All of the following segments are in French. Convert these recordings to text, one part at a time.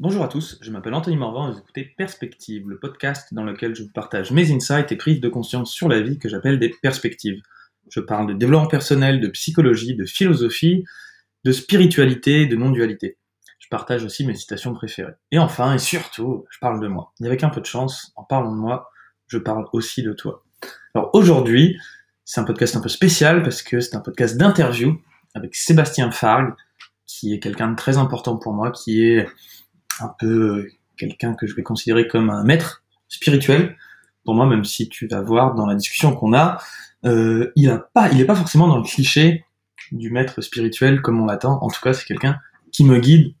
Bonjour à tous, je m'appelle Anthony Morvan et vous écoutez Perspective, le podcast dans lequel je vous partage mes insights et prises de conscience sur la vie que j'appelle des perspectives. Je parle de développement personnel, de psychologie, de philosophie, de spiritualité, de non-dualité. Je partage aussi mes citations préférées. Et enfin, et surtout, je parle de moi. Et avec un peu de chance, en parlant de moi, je parle aussi de toi. Alors aujourd'hui, c'est un podcast un peu spécial parce que c'est un podcast d'interview avec Sébastien Fargue, qui est quelqu'un de très important pour moi, qui est un peu quelqu'un que je vais considérer comme un maître spirituel pour moi, même si tu vas voir dans la discussion qu'on a, euh, il a pas, pas forcément dans le cliché du maître spirituel comme on l'attend. En tout cas, c'est quelqu'un qui me guide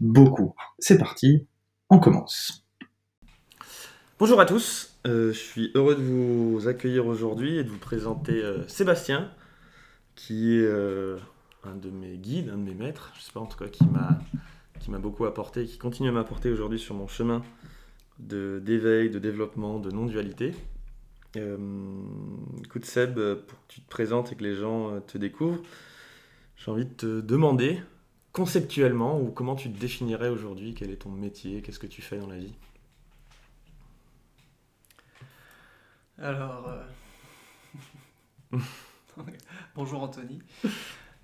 beaucoup. C'est parti, on commence. Bonjour à tous, euh, je suis heureux de vous accueillir aujourd'hui et de vous présenter euh, Sébastien, qui est un de mes guides, un de mes maîtres, je sais pas en tout cas qui m'a qui m'a beaucoup apporté, qui continue à m'apporter aujourd'hui sur mon chemin d'éveil, de, développement, de non-dualité. Euh, écoute Seb, pour que tu te présentes et que les gens euh, te découvrent, j'ai envie de te demander conceptuellement ou comment tu te définirais aujourd'hui, quel est ton métier, qu'est-ce que tu fais dans la vie? Alors, euh, bonjour Anthony.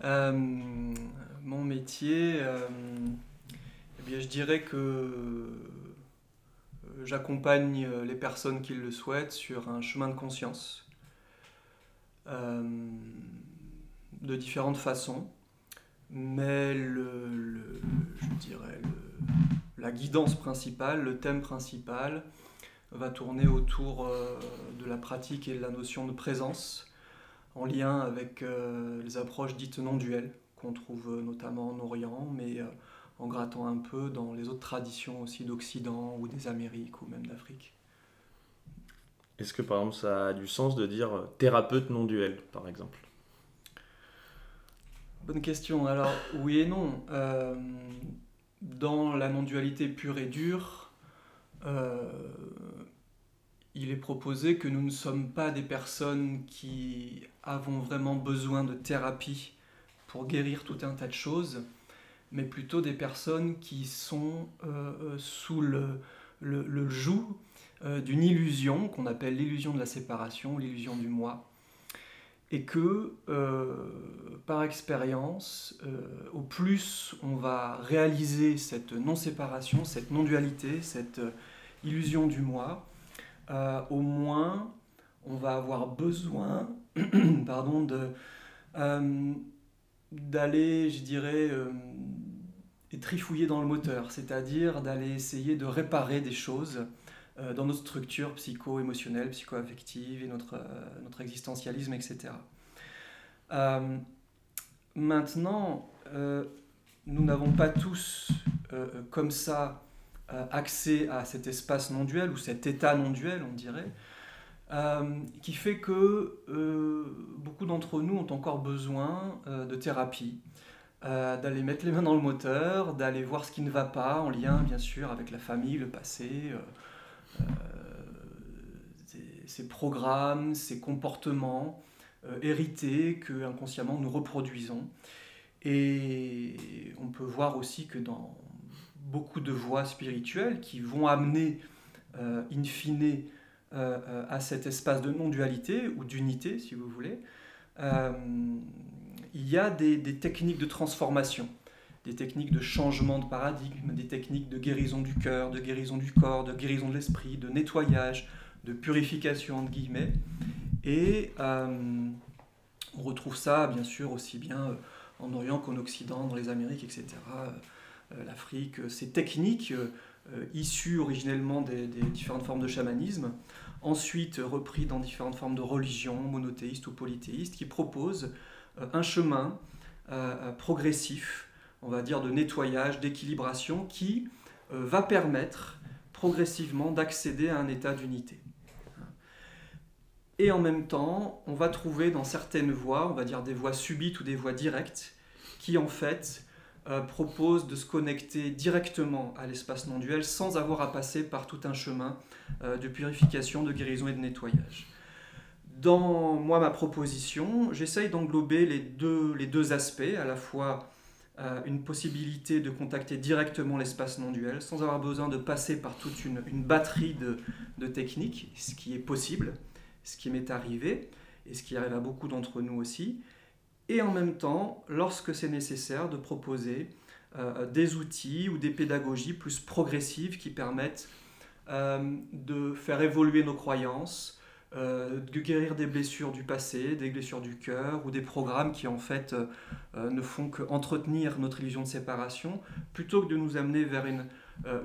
Euh, mon métier, je dirais que euh, j'accompagne euh, les personnes qui le souhaitent sur un chemin de conscience euh, de différentes façons, mais le, je dirais la guidance principale, le thème principal va tourner autour de la pratique et de la notion de présence en lien avec les approches dites non duelles qu'on trouve notamment en Orient, mais en grattant un peu dans les autres traditions aussi d'Occident ou des Amériques ou même d'Afrique. Est-ce que par exemple ça a du sens de dire euh, thérapeute non duel par exemple? Bonne question. Alors oui et non. Euh, dans la non-dualité pure et dure, euh, il est proposé que nous ne sommes pas des personnes qui avons vraiment besoin de thérapie pour guérir tout un tas de choses, mais plutôt des personnes qui sont euh, euh, sous le, le, joug euh, d'une illusion qu'on appelle l'illusion de la séparation, l'illusion du moi, et que par expérience, au plus on va réaliser cette non-séparation, cette non-dualité, cette illusion du moi, au moins on va avoir besoin pardon, de d'aller, je dirais, trifouiller dans le moteur, c'est-à-dire d'aller essayer de réparer des choses euh, dans notre structure psycho-émotionnelle, psycho-affective et notre, euh, existentialisme, etc. maintenant, nous n'avons pas tous, comme ça, accès à cet espace non-duel ou cet état non-duel, on dirait. Euh, qui fait que euh, beaucoup d'entre nous ont encore besoin euh, de thérapie, d'aller mettre les mains dans le moteur, d'aller voir ce qui ne va pas, en lien bien sûr avec la famille, le passé, ces programmes, ces comportements hérités que inconsciemment nous reproduisons. Et on peut voir aussi que dans beaucoup de voies spirituelles qui vont amener in fine euh, euh, à cet espace de non-dualité ou d'unité, si vous voulez, euh, il y a des, techniques de transformation, des techniques de changement de paradigme, des techniques de guérison du cœur, de guérison du corps, de guérison de l'esprit, de nettoyage, de purification, entre guillemets. Et on retrouve ça, bien sûr, aussi bien en Orient qu'en Occident, dans les Amériques, etc., l'Afrique. Ces techniques euh, issus originellement des, différentes formes de chamanisme, ensuite repris dans différentes formes de religion, monothéistes ou polythéistes, qui proposent euh, un chemin euh, progressif, on va dire, de nettoyage, d'équilibration, qui va permettre progressivement d'accéder à un état d'unité. Et en même temps, on va trouver dans certaines voies, on va dire des voies subites ou des voies directes, qui en fait euh, propose de se connecter directement à l'espace non duel sans avoir à passer par tout un chemin euh, de purification, de guérison et de nettoyage. Dans moi, ma proposition, j'essaye d'englober les deux, les deux aspects, à la fois une possibilité de contacter directement l'espace non duel sans avoir besoin de passer par toute une, batterie de, de, techniques, ce qui est possible, ce qui m'est arrivé et ce qui arrive à beaucoup d'entre nous aussi. Et en même temps, lorsque c'est nécessaire, de proposer euh, des outils ou des pédagogies plus progressives qui permettent euh, de faire évoluer nos croyances, euh, de guérir des blessures du passé, des blessures du cœur ou des programmes qui en fait ne font qu'entretenir notre illusion de séparation plutôt que de nous amener vers une,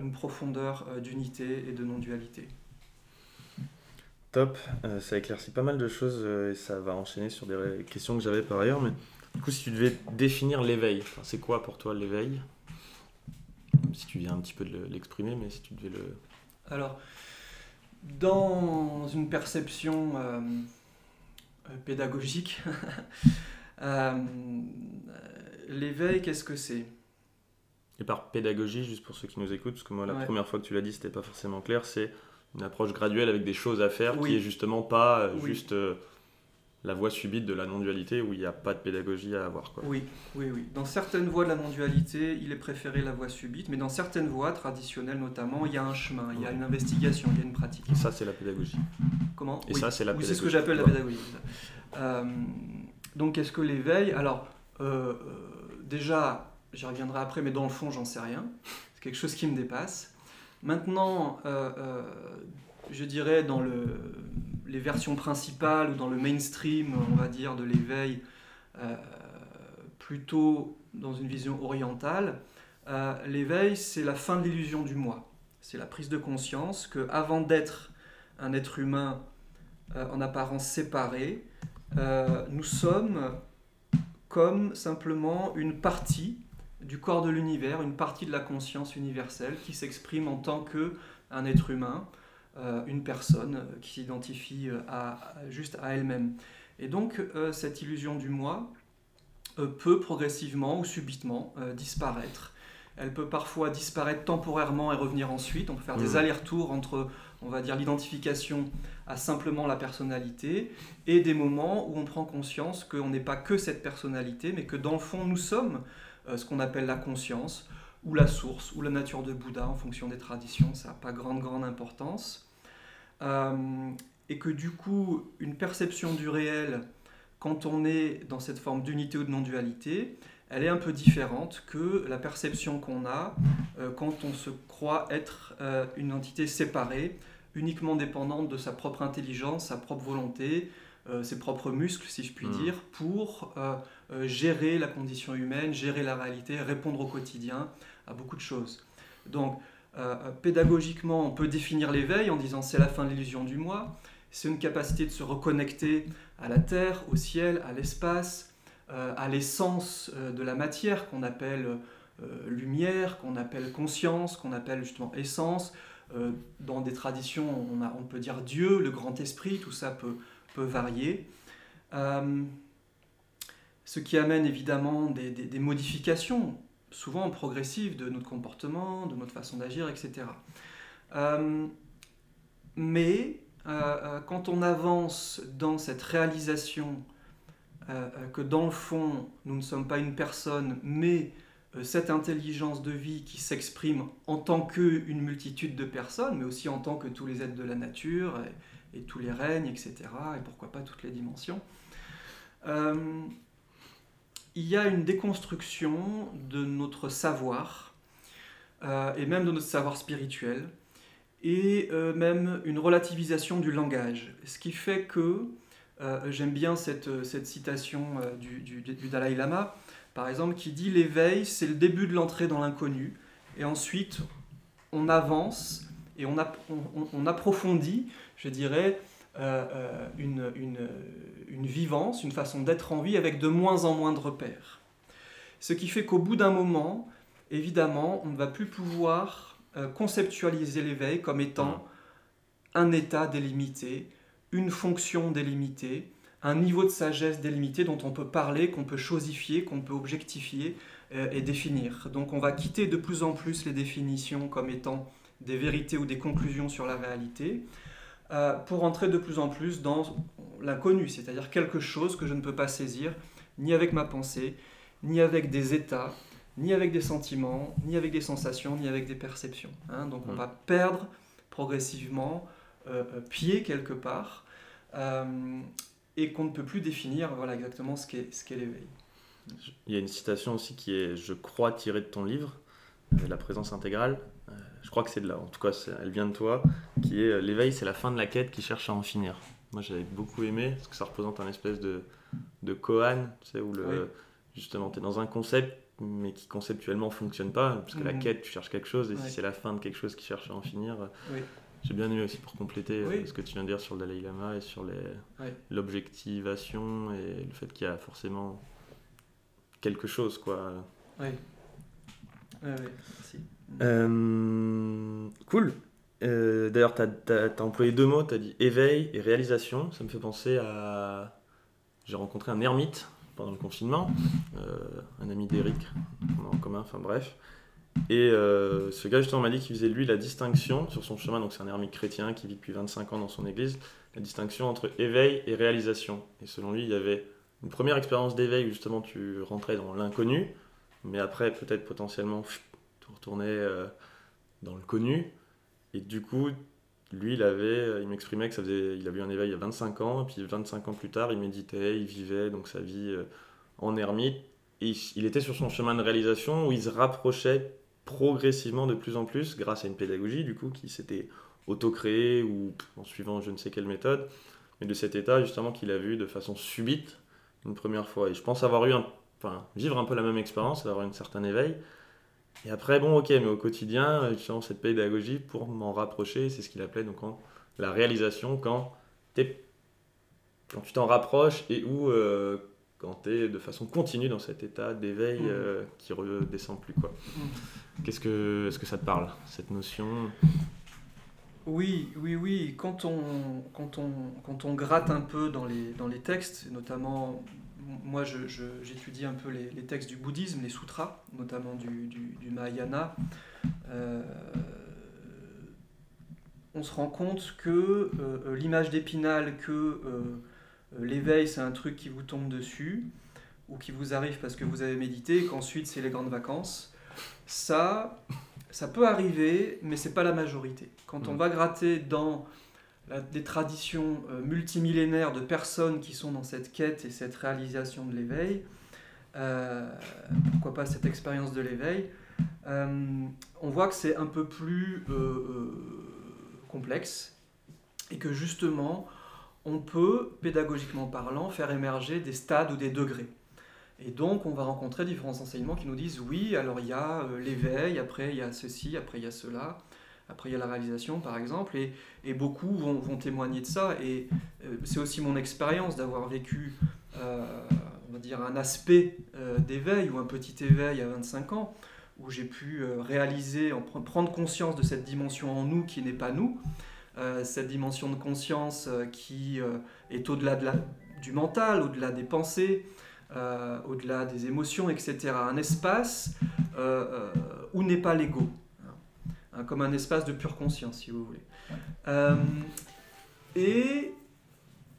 une profondeur d'unité et de non-dualité. Top, ça éclaircit pas mal de choses et ça va enchaîner sur des questions que j'avais par ailleurs. Mais du coup, si tu devais définir l'éveil, c'est quoi pour toi l'éveil? Si tu viens un petit peu de l'exprimer, mais si tu devais le... Alors, dans une perception euh, euh, pédagogique, euh, l'éveil, qu'est-ce que c'est? Et par pédagogie, juste pour ceux qui nous écoutent, parce que moi, la première fois que tu l'as dit, c'était pas forcément clair, c'est une approche graduelle avec des choses à faire qui est justement pas juste la voie subite de la non-dualité où il n'y a pas de pédagogie à avoir. Quoi. Oui, oui, oui. Dans certaines voies de la non-dualité, il est préféré la voie subite, mais dans certaines voies traditionnelles notamment, il y a un chemin, il y a une investigation, il y a une pratique. Et ça, c'est la pédagogie. Comment? Et ça, c'est la pédagogie. c'est ce que j'appelle la pédagogie. Euh, donc, qu'est-ce que l'éveil Alors, euh, euh, déjà, j'y reviendrai après, mais dans le fond, j'en sais rien. C'est quelque chose qui me dépasse. Maintenant, je dirais dans le les versions principales ou dans le mainstream, on va dire, de l'éveil, euh, plutôt dans une vision orientale, euh, l'éveil, c'est la fin de l'illusion du moi. C'est la prise de conscience que, avant d'être un être humain euh, en apparence séparé, nous sommes comme simplement une partie du corps de l'univers, une partie de la conscience universelle qui s'exprime en tant que un être humain, une personne qui s'identifie euh, à, juste à elle-même. Et donc euh, cette illusion du moi peut progressivement ou subitement disparaître. Elle peut parfois disparaître temporairement et revenir ensuite. On peut faire des mmh. allers-retours entre, on va dire, l'identification à simplement la personnalité et des moments où on prend conscience qu'on n'est pas que cette personnalité, mais que dans le fond, nous sommes ce qu'on appelle la conscience, ou la source, ou la nature de Bouddha, en fonction des traditions. Ça n'a pas grande, grande importance. Euh, et que du coup, une perception du réel, quand on est dans cette forme d'unité ou de non-dualité, elle est un peu différente que la perception qu'on a euh, quand on se croit être euh, une entité séparée, uniquement dépendante de sa propre intelligence, sa propre volonté, ses propres muscles, si je puis hmm. dire, pour gérer la condition humaine, gérer la réalité, répondre au quotidien à beaucoup de choses. Donc, euh, pédagogiquement, on peut définir l'éveil en disant c'est la fin de l'illusion du moi, c'est une capacité de se reconnecter à la terre, au ciel, à l'espace, euh, à l'essence euh, de la matière qu'on appelle lumière, qu'on appelle conscience, qu'on appelle justement essence. dans des traditions, on, peut dire Dieu, le grand esprit, tout ça peut, varier. ce qui amène évidemment des modifications souvent progressive de notre comportement, de notre façon d'agir, etc. Euh, mais euh, euh, quand on avance dans cette réalisation que dans le fond, nous ne sommes pas une personne, mais cette intelligence de vie qui s'exprime en tant qu'une multitude de personnes, mais aussi en tant que tous les êtres de la nature et, et tous les règnes, etc., et pourquoi pas toutes les dimensions il y a une déconstruction de notre savoir, euh, et même de notre savoir spirituel, et euh, même une relativisation du langage. Ce qui fait que, euh, j'aime bien cette, cette citation du, du, Dalai Lama, par exemple, qui dit l'éveil, c'est le début de l'entrée dans l'inconnu, et ensuite on avance et on, on, on approfondit, je dirais, une, une une vivance, une façon d'être en vie avec de moins en moins de repères. Ce qui fait qu'au bout d'un moment, évidemment, on ne va plus pouvoir euh, conceptualiser l'éveil comme étant un état délimité, une fonction délimitée, un niveau de sagesse délimité dont on peut parler, qu'on peut chosifier, qu'on peut objectifier euh, et définir. Donc on va quitter de plus en plus les définitions comme étant des vérités ou des conclusions sur la réalité, euh, pour entrer de plus en plus dans l'inconnu, c'est-à-dire quelque chose que je ne peux pas saisir, ni avec ma pensée, ni avec des états, ni avec des sentiments, ni avec des sensations, ni avec des perceptions. Hein. Donc on mm. va perdre progressivement euh, euh, pied quelque part euh, et qu'on ne peut plus définir voilà, exactement ce qu'est, ce qu'est l'éveil. Il y a une citation aussi qui est, je crois, tirée de ton livre, La présence intégrale. Je crois que c'est de là, en tout cas, elle vient de toi, qui est L'éveil, c'est la fin de la quête qui cherche à en finir. Moi, j'avais beaucoup aimé, parce que ça représente un espèce de, de koan, tu sais, où le, justement, tu es dans un concept, mais qui conceptuellement fonctionne pas, parce que la mhm. quête, tu cherches quelque chose, et si c'est la fin de quelque chose qui cherche à en finir. J'ai bien aimé aussi pour compléter euh, ce que tu viens de dire sur le Dalai Lama et sur l'objectivation et le fait qu'il y a forcément quelque chose, quoi. Oui. merci. Euh, cool. Euh, d'ailleurs, tu as, employé deux mots, tu as dit éveil et réalisation. Ça me fait penser à... J'ai rencontré un ermite pendant le confinement, un ami d'Eric, en commun, enfin bref. Et euh, ce gars justement m'a dit qu'il faisait lui la distinction sur son chemin, donc c'est un ermite chrétien qui vit depuis 25 ans dans son église, la distinction entre éveil et réalisation. Et selon lui, il y avait une première expérience d'éveil où justement tu rentrais dans l'inconnu, mais après peut-être potentiellement tu retournais euh, dans le connu. Et du coup, lui, il avait, il m'exprimait que ça faisait, il avait eu un éveil il y a 25 ans, et puis 25 ans plus tard, il méditait, il vivait donc sa vie euh, en ermite. Et il était sur son chemin de réalisation où il se rapprochait progressivement de plus en plus grâce à une pédagogie du coup qui s'était auto-créée ou en suivant je ne sais quelle méthode, mais de cet état justement qu'il a vu de façon subite une première fois. Et je pense avoir eu un, enfin, vivre un peu la même expérience, avoir un certain éveil. Et après, bon, ok, mais au quotidien, justement, cette pédagogie pour m'en rapprocher, c'est ce qu'il appelait donc la réalisation quand, es, quand tu t'en rapproches et où euh, quand tu es de façon continue dans cet état d'éveil mmh. euh, qui redescend plus. quoi. Mmh. Qu'est-ce que, est-ce que ça te parle, cette notion? Oui, oui, oui. Quand on, quand, on, quand on gratte un peu dans les, dans les textes, notamment, moi je, j'étudie un peu les, les, textes du bouddhisme, les sutras, notamment du, du, Mahayana, euh, on se rend compte que euh, l'image d'Épinal que euh, l'éveil, c'est un truc qui vous tombe dessus ou qui vous arrive parce que vous avez médité et qu'ensuite c'est les grandes vacances. Ça, ça peut arriver, mais c'est pas la majorité. Quand on va gratter dans des traditions euh, multimillénaires de personnes qui sont dans cette quête et cette réalisation de l'éveil, euh, pourquoi pas cette expérience de l'éveil, on voit que c'est un peu plus complexe et que justement on peut, pédagogiquement parlant, faire émerger des stades ou des degrés. Et donc, on va rencontrer différents enseignements qui nous disent oui, alors il y a euh, l'éveil, après il y a ceci, après il y a cela, après il y a la réalisation, par exemple, et, beaucoup vont, témoigner de ça. Et euh, c'est aussi mon expérience d'avoir vécu, euh, dire, un aspect d'éveil ou un petit éveil à 25 ans, où j'ai pu réaliser, prendre conscience de cette dimension en nous qui n'est pas nous. Euh, cette dimension de conscience euh, qui euh, est au-delà de du mental, au-delà des pensées, au-delà des émotions, etc. Un espace où n'est pas l'ego, hein, comme un espace de pure conscience, si vous voulez. et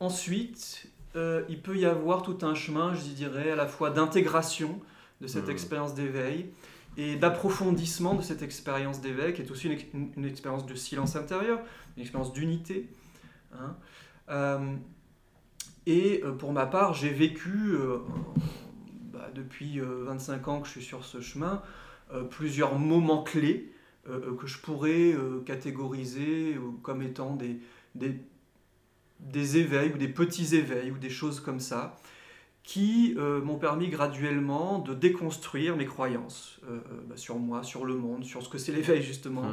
ensuite, il peut y avoir tout un chemin, je dirais, à la fois d'intégration de cette mmh. expérience d'éveil et d'approfondissement de cette expérience d'éveil, qui est aussi une, expérience de silence intérieur, une expérience d'unité. Hein. Euh, et euh, pour ma part, j'ai vécu, euh, bah, depuis 25 ans que je suis sur ce chemin, plusieurs moments clés que je pourrais catégoriser comme étant des, des, des éveils ou des petits éveils ou des choses comme ça qui euh, m'ont permis graduellement de déconstruire mes croyances euh, euh, bah, sur moi, sur le monde, sur ce que c'est l'éveil justement,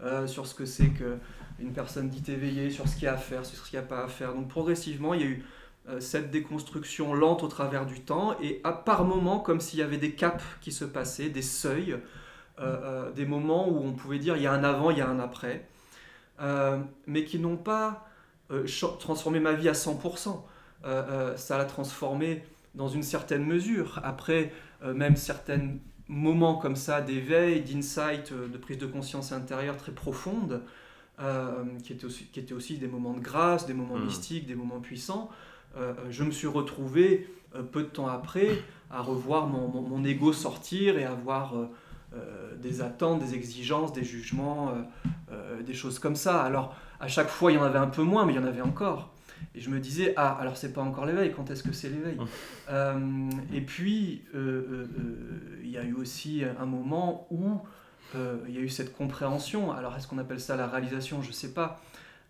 mm. sur ce que c'est qu'une personne dit éveillée, sur ce qu'il y a à faire, sur ce qu'il n'y a pas à faire. Donc progressivement, il y a eu cette déconstruction lente au travers du temps et à par moments comme s'il y avait des caps qui se passaient, des seuils, des moments où on pouvait dire il y a un avant, il y a un après, mais qui n'ont pas transformé ma vie à 100%. ça l'a transformé dans une certaine mesure. Après, euh, même certains moments comme ça d'éveil, d'insight, euh, de prise de conscience intérieure très profonde, euh, qui, étaient aussi, qui étaient aussi des moments de grâce, des moments hmm. mystiques, des moments puissants, je me suis retrouvé peu de temps après à revoir mon, mon, ego sortir et avoir des attentes, des exigences, des jugements, des choses comme ça. Alors à chaque fois il y en avait un peu moins, mais il y en avait encore. Et je me disais, ah, alors c'est pas encore l'éveil, quand est-ce que c'est l'éveil? Mmh. Et puis, il y a eu aussi un moment où il y a eu cette compréhension. Alors, est-ce qu'on appelle ça la réalisation? Je ne sais pas.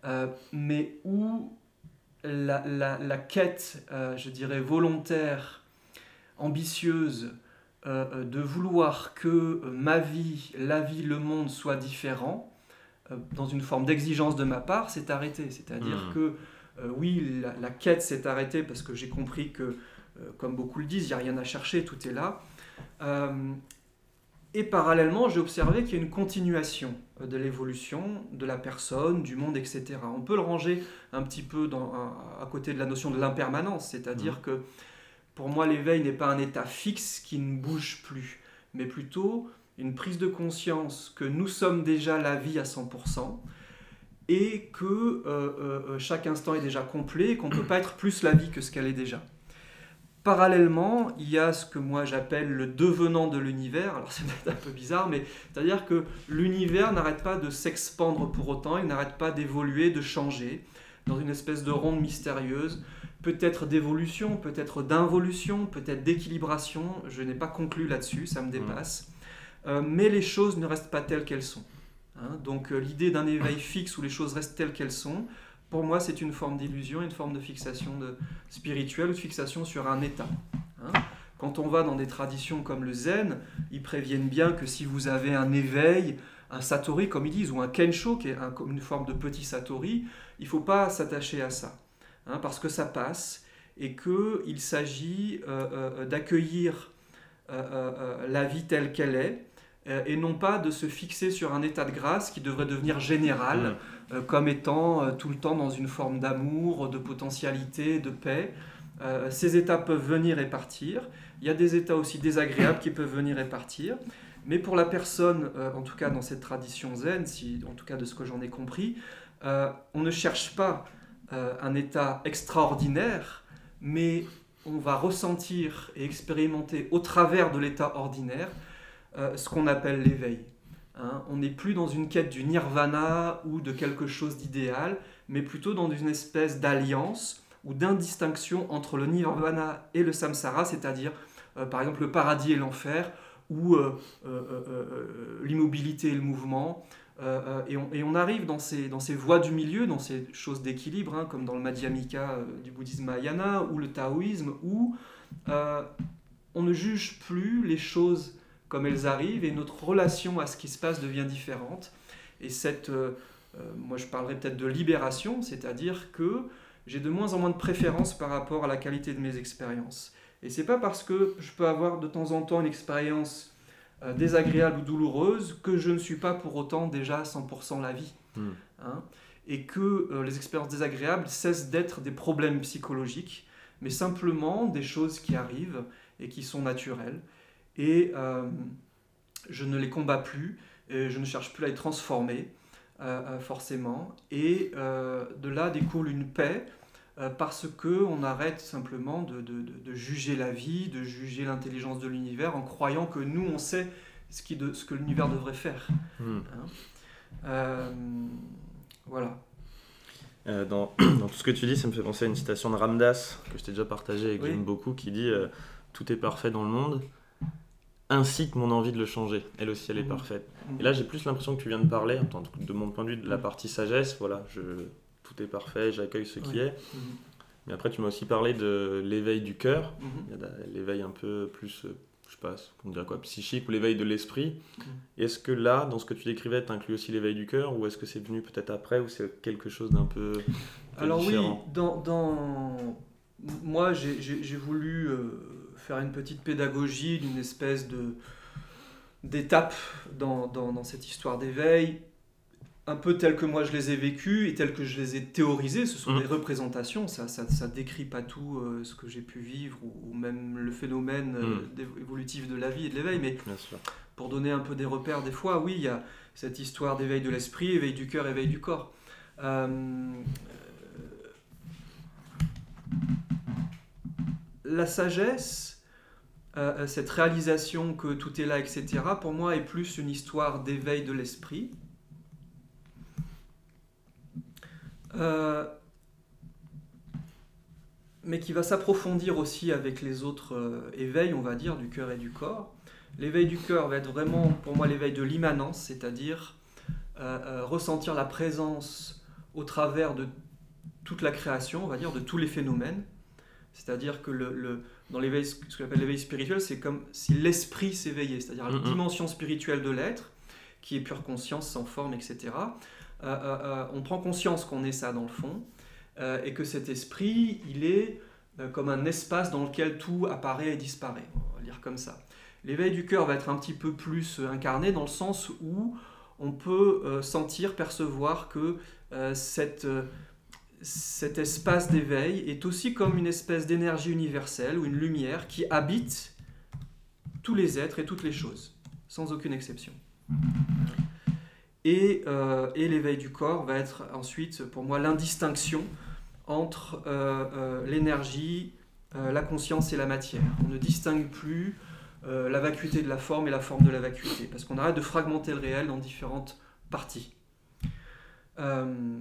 Euh, mais où la, la, quête, euh, je dirais, volontaire, ambitieuse, euh, de vouloir que ma vie, la vie, le monde soit différent, dans une forme d'exigence de ma part, s'est arrêtée. C'est-à-dire mmh. que, oui, la, la quête s'est arrêtée parce que j'ai compris que, comme beaucoup le disent, il n'y a rien à chercher, tout est là. Et parallèlement, j'ai observé qu'il y a une continuation euh, de l'évolution de la personne, du monde, etc. On peut le ranger un petit peu dans, à côté de la notion de l'impermanence, c'est-à-dire mmh. que pour moi, l'éveil n'est pas un état fixe qui ne bouge plus, mais plutôt une prise de conscience que nous sommes déjà la vie à 100% et que euh, euh, chaque instant est déjà complet et qu'on ne peut pas être plus la vie que ce qu'elle est déjà. Parallèlement, il y a ce que moi j'appelle le devenant de l'univers. Alors c'est peut-être un peu bizarre, mais c'est-à-dire que l'univers n'arrête pas de s'expandre pour autant, il n'arrête pas d'évoluer, de changer, dans une espèce de ronde mystérieuse, peut-être d'évolution, peut-être d'involution, peut-être d'équilibration. Je n'ai pas conclu là-dessus, ça me dépasse. Euh, mais les choses ne restent pas telles qu'elles sont. Hein. Donc euh, l'idée d'un éveil fixe où les choses restent telles qu'elles sont, pour moi, c'est une forme d'illusion, une forme de fixation de, spirituelle ou de fixation sur un état. Hein. Quand on va dans des traditions comme le zen, ils préviennent bien que si vous avez un éveil, un satori comme ils disent, ou un kensho, qui est une forme de petit satori, il ne faut pas s'attacher à ça, hein, parce que ça passe et qu'il s'agit euh, euh, d'accueillir euh, la vie telle qu'elle est, et non pas de se fixer sur un état de grâce qui devrait devenir général. Mmh. Comme étant tout le temps dans une forme d'amour, de potentialité, de paix. Euh, ces états peuvent venir et partir. Il y a des états aussi désagréables qui peuvent venir et partir. Mais pour la personne, en tout cas dans cette tradition zen, si, en tout cas de ce que j'en ai compris, on ne cherche pas un état extraordinaire, mais on va ressentir et expérimenter au travers de l'état ordinaire ce qu'on appelle l'éveil. Hein, on n'est plus dans une quête du nirvana ou de quelque chose d'idéal, mais plutôt dans une espèce d'alliance ou d'indistinction entre le nirvana et le samsara, c'est-à-dire euh, par exemple le paradis et l'enfer, ou euh, euh, l'immobilité et le mouvement. Et on, arrive dans ces, dans ces voies du milieu, dans ces choses d'équilibre, hein, comme dans le Madhyamika du bouddhisme Mahayana ou le taoïsme, où on ne juge plus les choses comme elles arrivent et notre relation à ce qui se passe devient différente. Et cette, euh, euh, moi je parlerai peut-être de libération, c'est-à-dire que j'ai de moins en moins de préférence par rapport à la qualité de mes expériences. Et c'est pas parce que je peux avoir de temps en temps une expérience euh, désagréable ou douloureuse que je ne suis pas pour autant déjà 100% la vie. Hmm. Hein, et que les expériences désagréables cessent d'être des problèmes psychologiques, mais simplement des choses qui arrivent et qui sont naturelles et euh, je ne les combats plus, et je ne cherche plus à les transformer euh, euh, forcément, et de là découle une paix parce que on arrête simplement de, de, de, juger la vie, de juger l'intelligence de l'univers en croyant que nous on sait ce, qui de, ce que l'univers devrait faire. Hmm. Hein. voilà. dans, dans, tout ce que tu dis, ça me fait penser à une citation de Ramdas que je t'ai déjà partagée et que j'aime beaucoup qui dit Tout est parfait dans le monde, ainsi que mon envie de le changer. Elle aussi, elle est mmh. parfaite. Mmh. Et là, j'ai plus l'impression que tu viens de parler, de mon point de vue, de la mmh. partie sagesse. Voilà, je, tout est parfait, j'accueille ce qui est. Mais après, tu m'as aussi parlé de l'éveil du cœur, l'éveil un peu plus, euh, je sais pas, on dirait quoi, psychique ou l'éveil de l'esprit. Est-ce que là, dans ce que tu décrivais, tu inclus aussi l'éveil du cœur ou est-ce que c'est venu peut-être après ou c'est quelque chose d'un peu, Alors oui, dans, dans... moi, j'ai voulu... Euh, faire une petite pédagogie d'une espèce de d'étape dans, dans, cette histoire d'éveil, un peu telle que moi je les ai vécues et telle que je les ai théorisées. Ce sont mmh. des représentations, ça, ça, ça, décrit pas tout euh, ce que j'ai pu vivre ou, même le phénomène euh, mmh. évolutif de la vie et de l'éveil, mais pour donner un peu des repères, des fois, oui, il y a cette histoire d'éveil de l'esprit, éveil du cœur, éveil du corps. Euh, la sagesse, cette réalisation que tout est là, etc., pour moi est plus une histoire d'éveil de l'esprit. Mais qui va s'approfondir aussi avec les autres éveils, on va dire, du cœur et du corps. L'éveil du cœur va être vraiment pour moi l'éveil de l'immanence, c'est-à-dire euh, euh, ressentir la présence au travers de toute la création, on va dire, de tous les phénomènes. C'est-à-dire que le, dans l'éveil, ce qu'on appelle l'éveil spirituel, c'est comme si l'esprit s'éveillait, c'est-à-dire la dimension spirituelle de l'être, qui est pure conscience, sans forme, etc. Euh, on prend conscience qu'on est ça dans le fond, et que cet esprit, il est comme un espace dans lequel tout apparaît et disparaît. On va dire comme ça. L'éveil du cœur va être un petit peu plus euh, incarné dans le sens où on peut euh, sentir, percevoir que euh, cette, cet espace d'éveil est aussi comme une espèce d'énergie universelle ou une lumière qui habite tous les êtres et toutes les choses, sans aucune exception. Et, et l'éveil du corps va être ensuite, pour moi, l'indistinction entre l'énergie, la conscience et la matière. On ne distingue plus euh, la vacuité de la forme et la forme de la vacuité, parce qu'on arrête de fragmenter le réel dans différentes parties. Euh,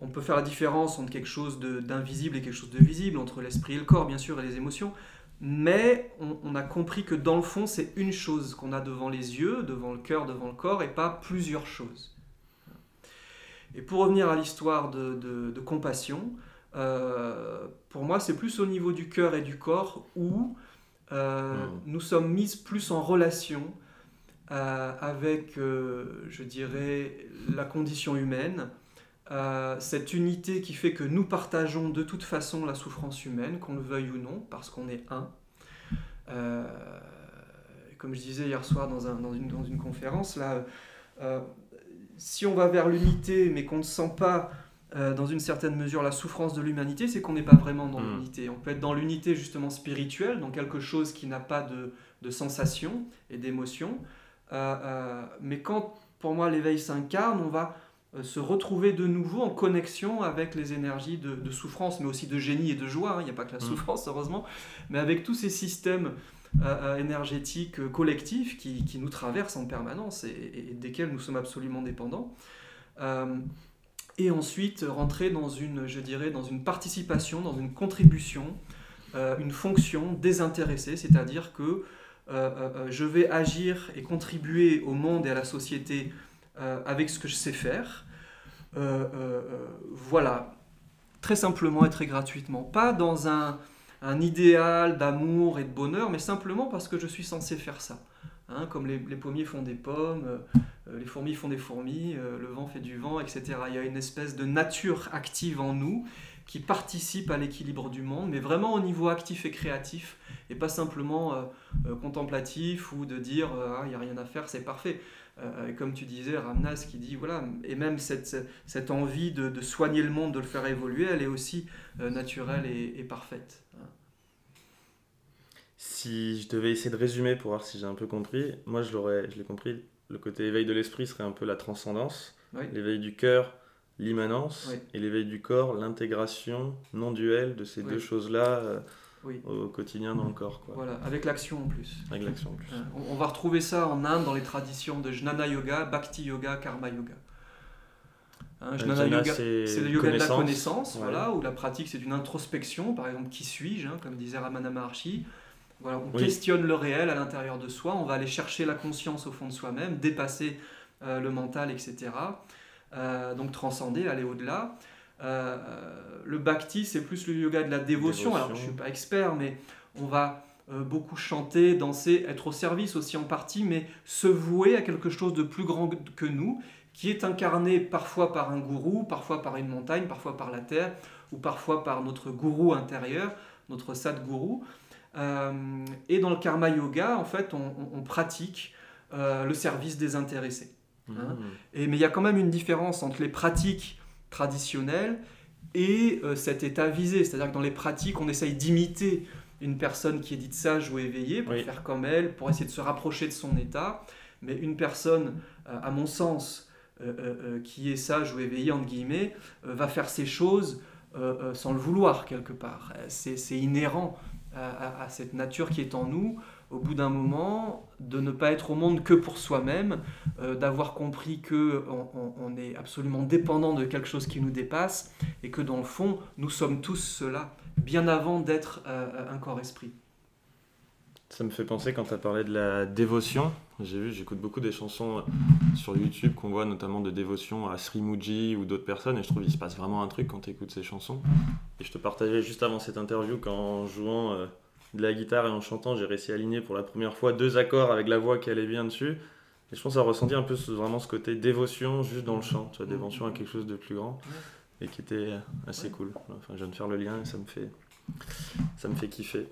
on peut faire la différence entre quelque chose d'invisible et quelque chose de visible, entre l'esprit et le corps, bien sûr, et les émotions, mais on, a compris que dans le fond, c'est une chose qu'on a devant les yeux, devant le cœur, devant le corps, et pas plusieurs choses. Et pour revenir à l'histoire de, compassion, euh, pour moi, c'est plus au niveau du cœur et du corps où euh, hmm. nous sommes mis plus en relation euh, avec, je dirais, la condition humaine, cette unité qui fait que nous partageons de toute façon la souffrance humaine, qu'on le veuille ou non, parce qu'on est un. comme je disais hier soir dans, dans, une, dans une, conférence, là, si on va vers l'unité mais qu'on ne sent pas euh, dans une certaine mesure la souffrance de l'humanité, c'est qu'on n'est pas vraiment dans hmm. l'unité. On peut être dans l'unité justement spirituelle, dans quelque chose qui n'a pas de, de sensation et d'émotion. Euh, euh, mais quand, pour moi, l'éveil s'incarne, on va se retrouver de nouveau en connexion avec les énergies de, souffrance, mais aussi de génie et de joie. Hein. Il n'y a pas que la hmm. souffrance, heureusement, mais avec tous ces systèmes énergétiques collectifs qui, qui, nous traversent en permanence et, et, desquels nous sommes absolument dépendants et ensuite rentrer dans une, je dirais, dans une participation, dans une contribution, euh, une fonction désintéressée, c'est-à-dire que euh, euh, je vais agir et contribuer au monde et à la société avec ce que je sais faire. voilà, très simplement et très gratuitement. Pas dans un, un idéal d'amour et de bonheur, mais simplement parce que je suis censé faire ça. Hein, comme les, pommiers font des pommes, euh, les fourmis font des fourmis, euh, le vent fait du vent, etc. Il y a une espèce de nature active en nous qui participe à l'équilibre du monde, mais vraiment au niveau actif et créatif, et pas simplement euh, contemplatif ou de dire ah, il n'y a rien à faire, c'est parfait. Et comme tu disais, Ramnas qui dit voilà, et même cette, cette envie de, soigner le monde, de le faire évoluer, elle est aussi naturelle et, parfaite. Si je devais essayer de résumer pour voir si j'ai un peu compris, moi je l'ai compris, le côté éveil de l'esprit serait un peu la transcendance, l'éveil du cœur, l'immanence, et l'éveil du corps, l'intégration non duelle de ces deux choses-là euh, au quotidien dans le corps. Quoi. Voilà, avec l'action en plus. Avec l'action en plus. On, va retrouver ça en Inde dans les traditions de Jnana Yoga, Bhakti Yoga, Karma Yoga. Hein, euh, Jnana Yoga, c'est le yoga de la connaissance, voilà, où la pratique c'est une introspection, par exemple, qui suis-je, hein, comme disait Ramana Maharshi on questionne le réel à l'intérieur de soi, on va aller chercher la conscience au fond de soi-même, dépasser euh, le mental, etc. Euh, donc transcender, aller au-delà. Euh, le bhakti, c'est plus le yoga de la dévotion. Alors, je ne suis pas expert, mais on va beaucoup chanter, danser, être au service aussi en partie, mais se vouer à quelque chose de plus grand que nous, qui est incarné parfois par un gourou, parfois par une montagne, parfois par la terre, ou parfois par notre gourou intérieur, notre sadguru. Euh, et dans le karma yoga, en fait, on, pratique euh, le service désintéressé. Hein. Mmh. Et, mais il y a quand même une différence entre les pratiques traditionnelles et euh, cet état visé. C'est-à-dire que dans les pratiques, on essaye d'imiter une personne qui est dite sage ou éveillée pour faire comme elle, pour essayer de se rapprocher de son état. Mais une personne, à mon sens, qui est sage ou éveillée, entre guillemets, va faire ces choses sans le vouloir quelque part. C'est inhérent à, cette nature qui est en nous, au bout d'un moment, de ne pas être au monde que pour soi-même, euh, d'avoir compris que on, est absolument dépendant de quelque chose qui nous dépasse et que dans le fond, nous sommes tous cela, bien avant d'être euh, un corps-esprit. Ça me fait penser quand tu as parlé de la dévotion. J'ai vu, j'écoute beaucoup des chansons sur YouTube qu'on voit notamment de dévotion à Sri Muji ou d'autres personnes et je trouve qu'il se passe vraiment un truc quand tu écoutes ces chansons. Et je te partageais juste avant cette interview qu'en jouant euh, de la guitare et en chantant, j'ai réussi à aligner pour la première fois deux accords avec la voix qui allait bien dessus. Et je pense à ressentir un peu vraiment ce côté dévotion juste dans le chant, tu vois, dévotion à quelque chose de plus grand et qui était assez cool. Enfin, je viens de faire le lien et ça me fait, ça me fait kiffer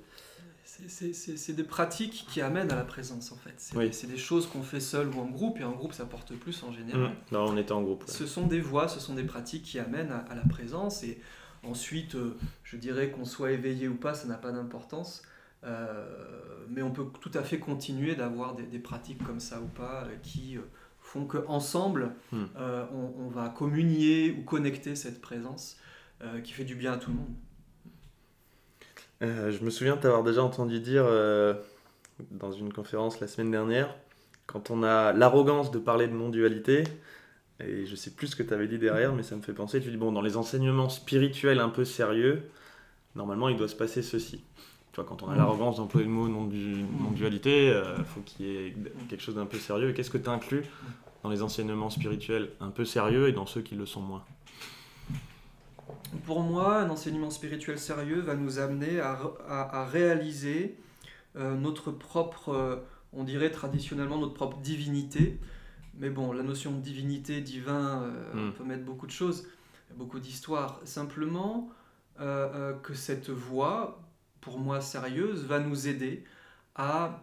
c'est des pratiques qui amènent à la présence en fait. C'est des choses qu'on fait seul ou en groupe, et en groupe ça porte plus en général. Mmh. Non, on était en groupe. Ce sont des voies, ce sont des pratiques qui amènent à, la présence, et ensuite, euh, je dirais qu'on soit éveillé ou pas, ça n'a pas d'importance. Euh, mais on peut tout à fait continuer d'avoir des, pratiques comme ça ou pas euh, qui font qu'ensemble, mmh. on, on, va communier ou connecter cette présence qui fait du bien à tout le monde. Euh, je me souviens t'avoir déjà entendu dire euh, dans une conférence la semaine dernière, quand on a l'arrogance de parler de non-dualité, et je sais plus ce que tu avais dit derrière, mais ça me fait penser, tu dis, bon, dans les enseignements spirituels un peu sérieux, normalement il doit se passer ceci. Tu vois, quand on a l'arrogance d'employer le mot non-dualité, il euh, faut qu'il y ait quelque chose d'un peu sérieux. Qu'est-ce que tu inclus dans les enseignements spirituels un peu sérieux et dans ceux qui le sont moins pour moi, un enseignement spirituel sérieux va nous amener à, réaliser euh, notre propre, euh, on dirait traditionnellement notre propre divinité. Mais bon, la notion de divinité, divin, euh, on hmm. peut mettre beaucoup de choses, beaucoup d'histoires. Simplement que cette voie, pour moi sérieuse, va nous aider à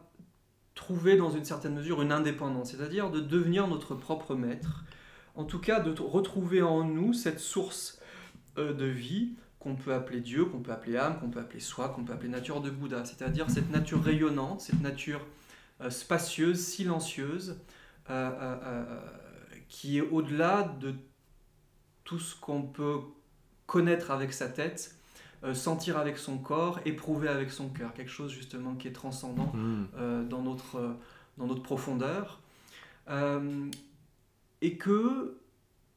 trouver dans une certaine mesure une indépendance, c'est-à-dire de devenir notre propre maître. En tout cas, de retrouver en nous cette source euh, de vie qu'on peut appeler Dieu, qu'on peut appeler âme, qu'on peut appeler soi, qu'on peut appeler nature de Bouddha, c'est-à-dire cette nature rayonnante, cette nature euh, spacieuse, silencieuse, euh, qui est au-delà de tout ce qu'on peut connaître avec sa tête, sentir avec son corps, éprouver avec son cœur, quelque chose justement qui est transcendant mmh. dans, notre, dans notre profondeur. et que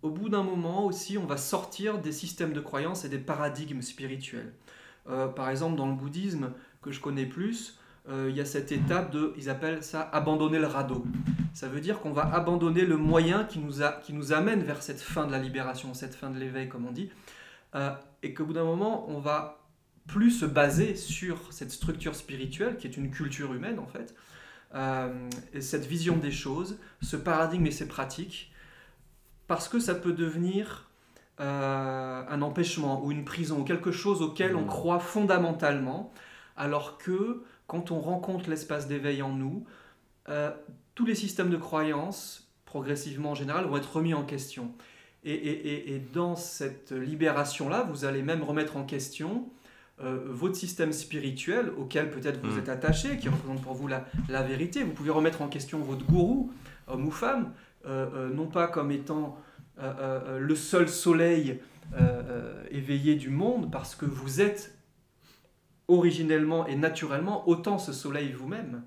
au bout d'un moment aussi, on va sortir des systèmes de croyances et des paradigmes spirituels. Euh, par exemple, dans le bouddhisme, que je connais plus, euh, il y a cette étape de, ils appellent ça abandonner le radeau. Ça veut dire qu'on va abandonner le moyen qui nous, a, qui nous amène vers cette fin de la libération, cette fin de l'éveil, comme on dit, euh, et qu'au bout d'un moment, on va plus se baser sur cette structure spirituelle, qui est une culture humaine en fait, et cette vision des choses, ce paradigme et ces pratiques, parce que ça peut devenir euh, un empêchement ou une prison ou quelque chose auquel on mmh. croit fondamentalement, alors que quand on rencontre l'espace d'éveil en nous, euh, tous les systèmes de croyance, progressivement en général, vont être remis en question. Et, dans cette libération-là, vous allez même remettre en question euh, votre système spirituel auquel peut-être vous mmh. êtes attaché, qui représente pour vous la, la, vérité. Vous pouvez remettre en question votre gourou, homme ou femme, euh, non pas comme étant le seul soleil éveillé du monde, parce que vous êtes originellement et naturellement autant ce soleil vous-même.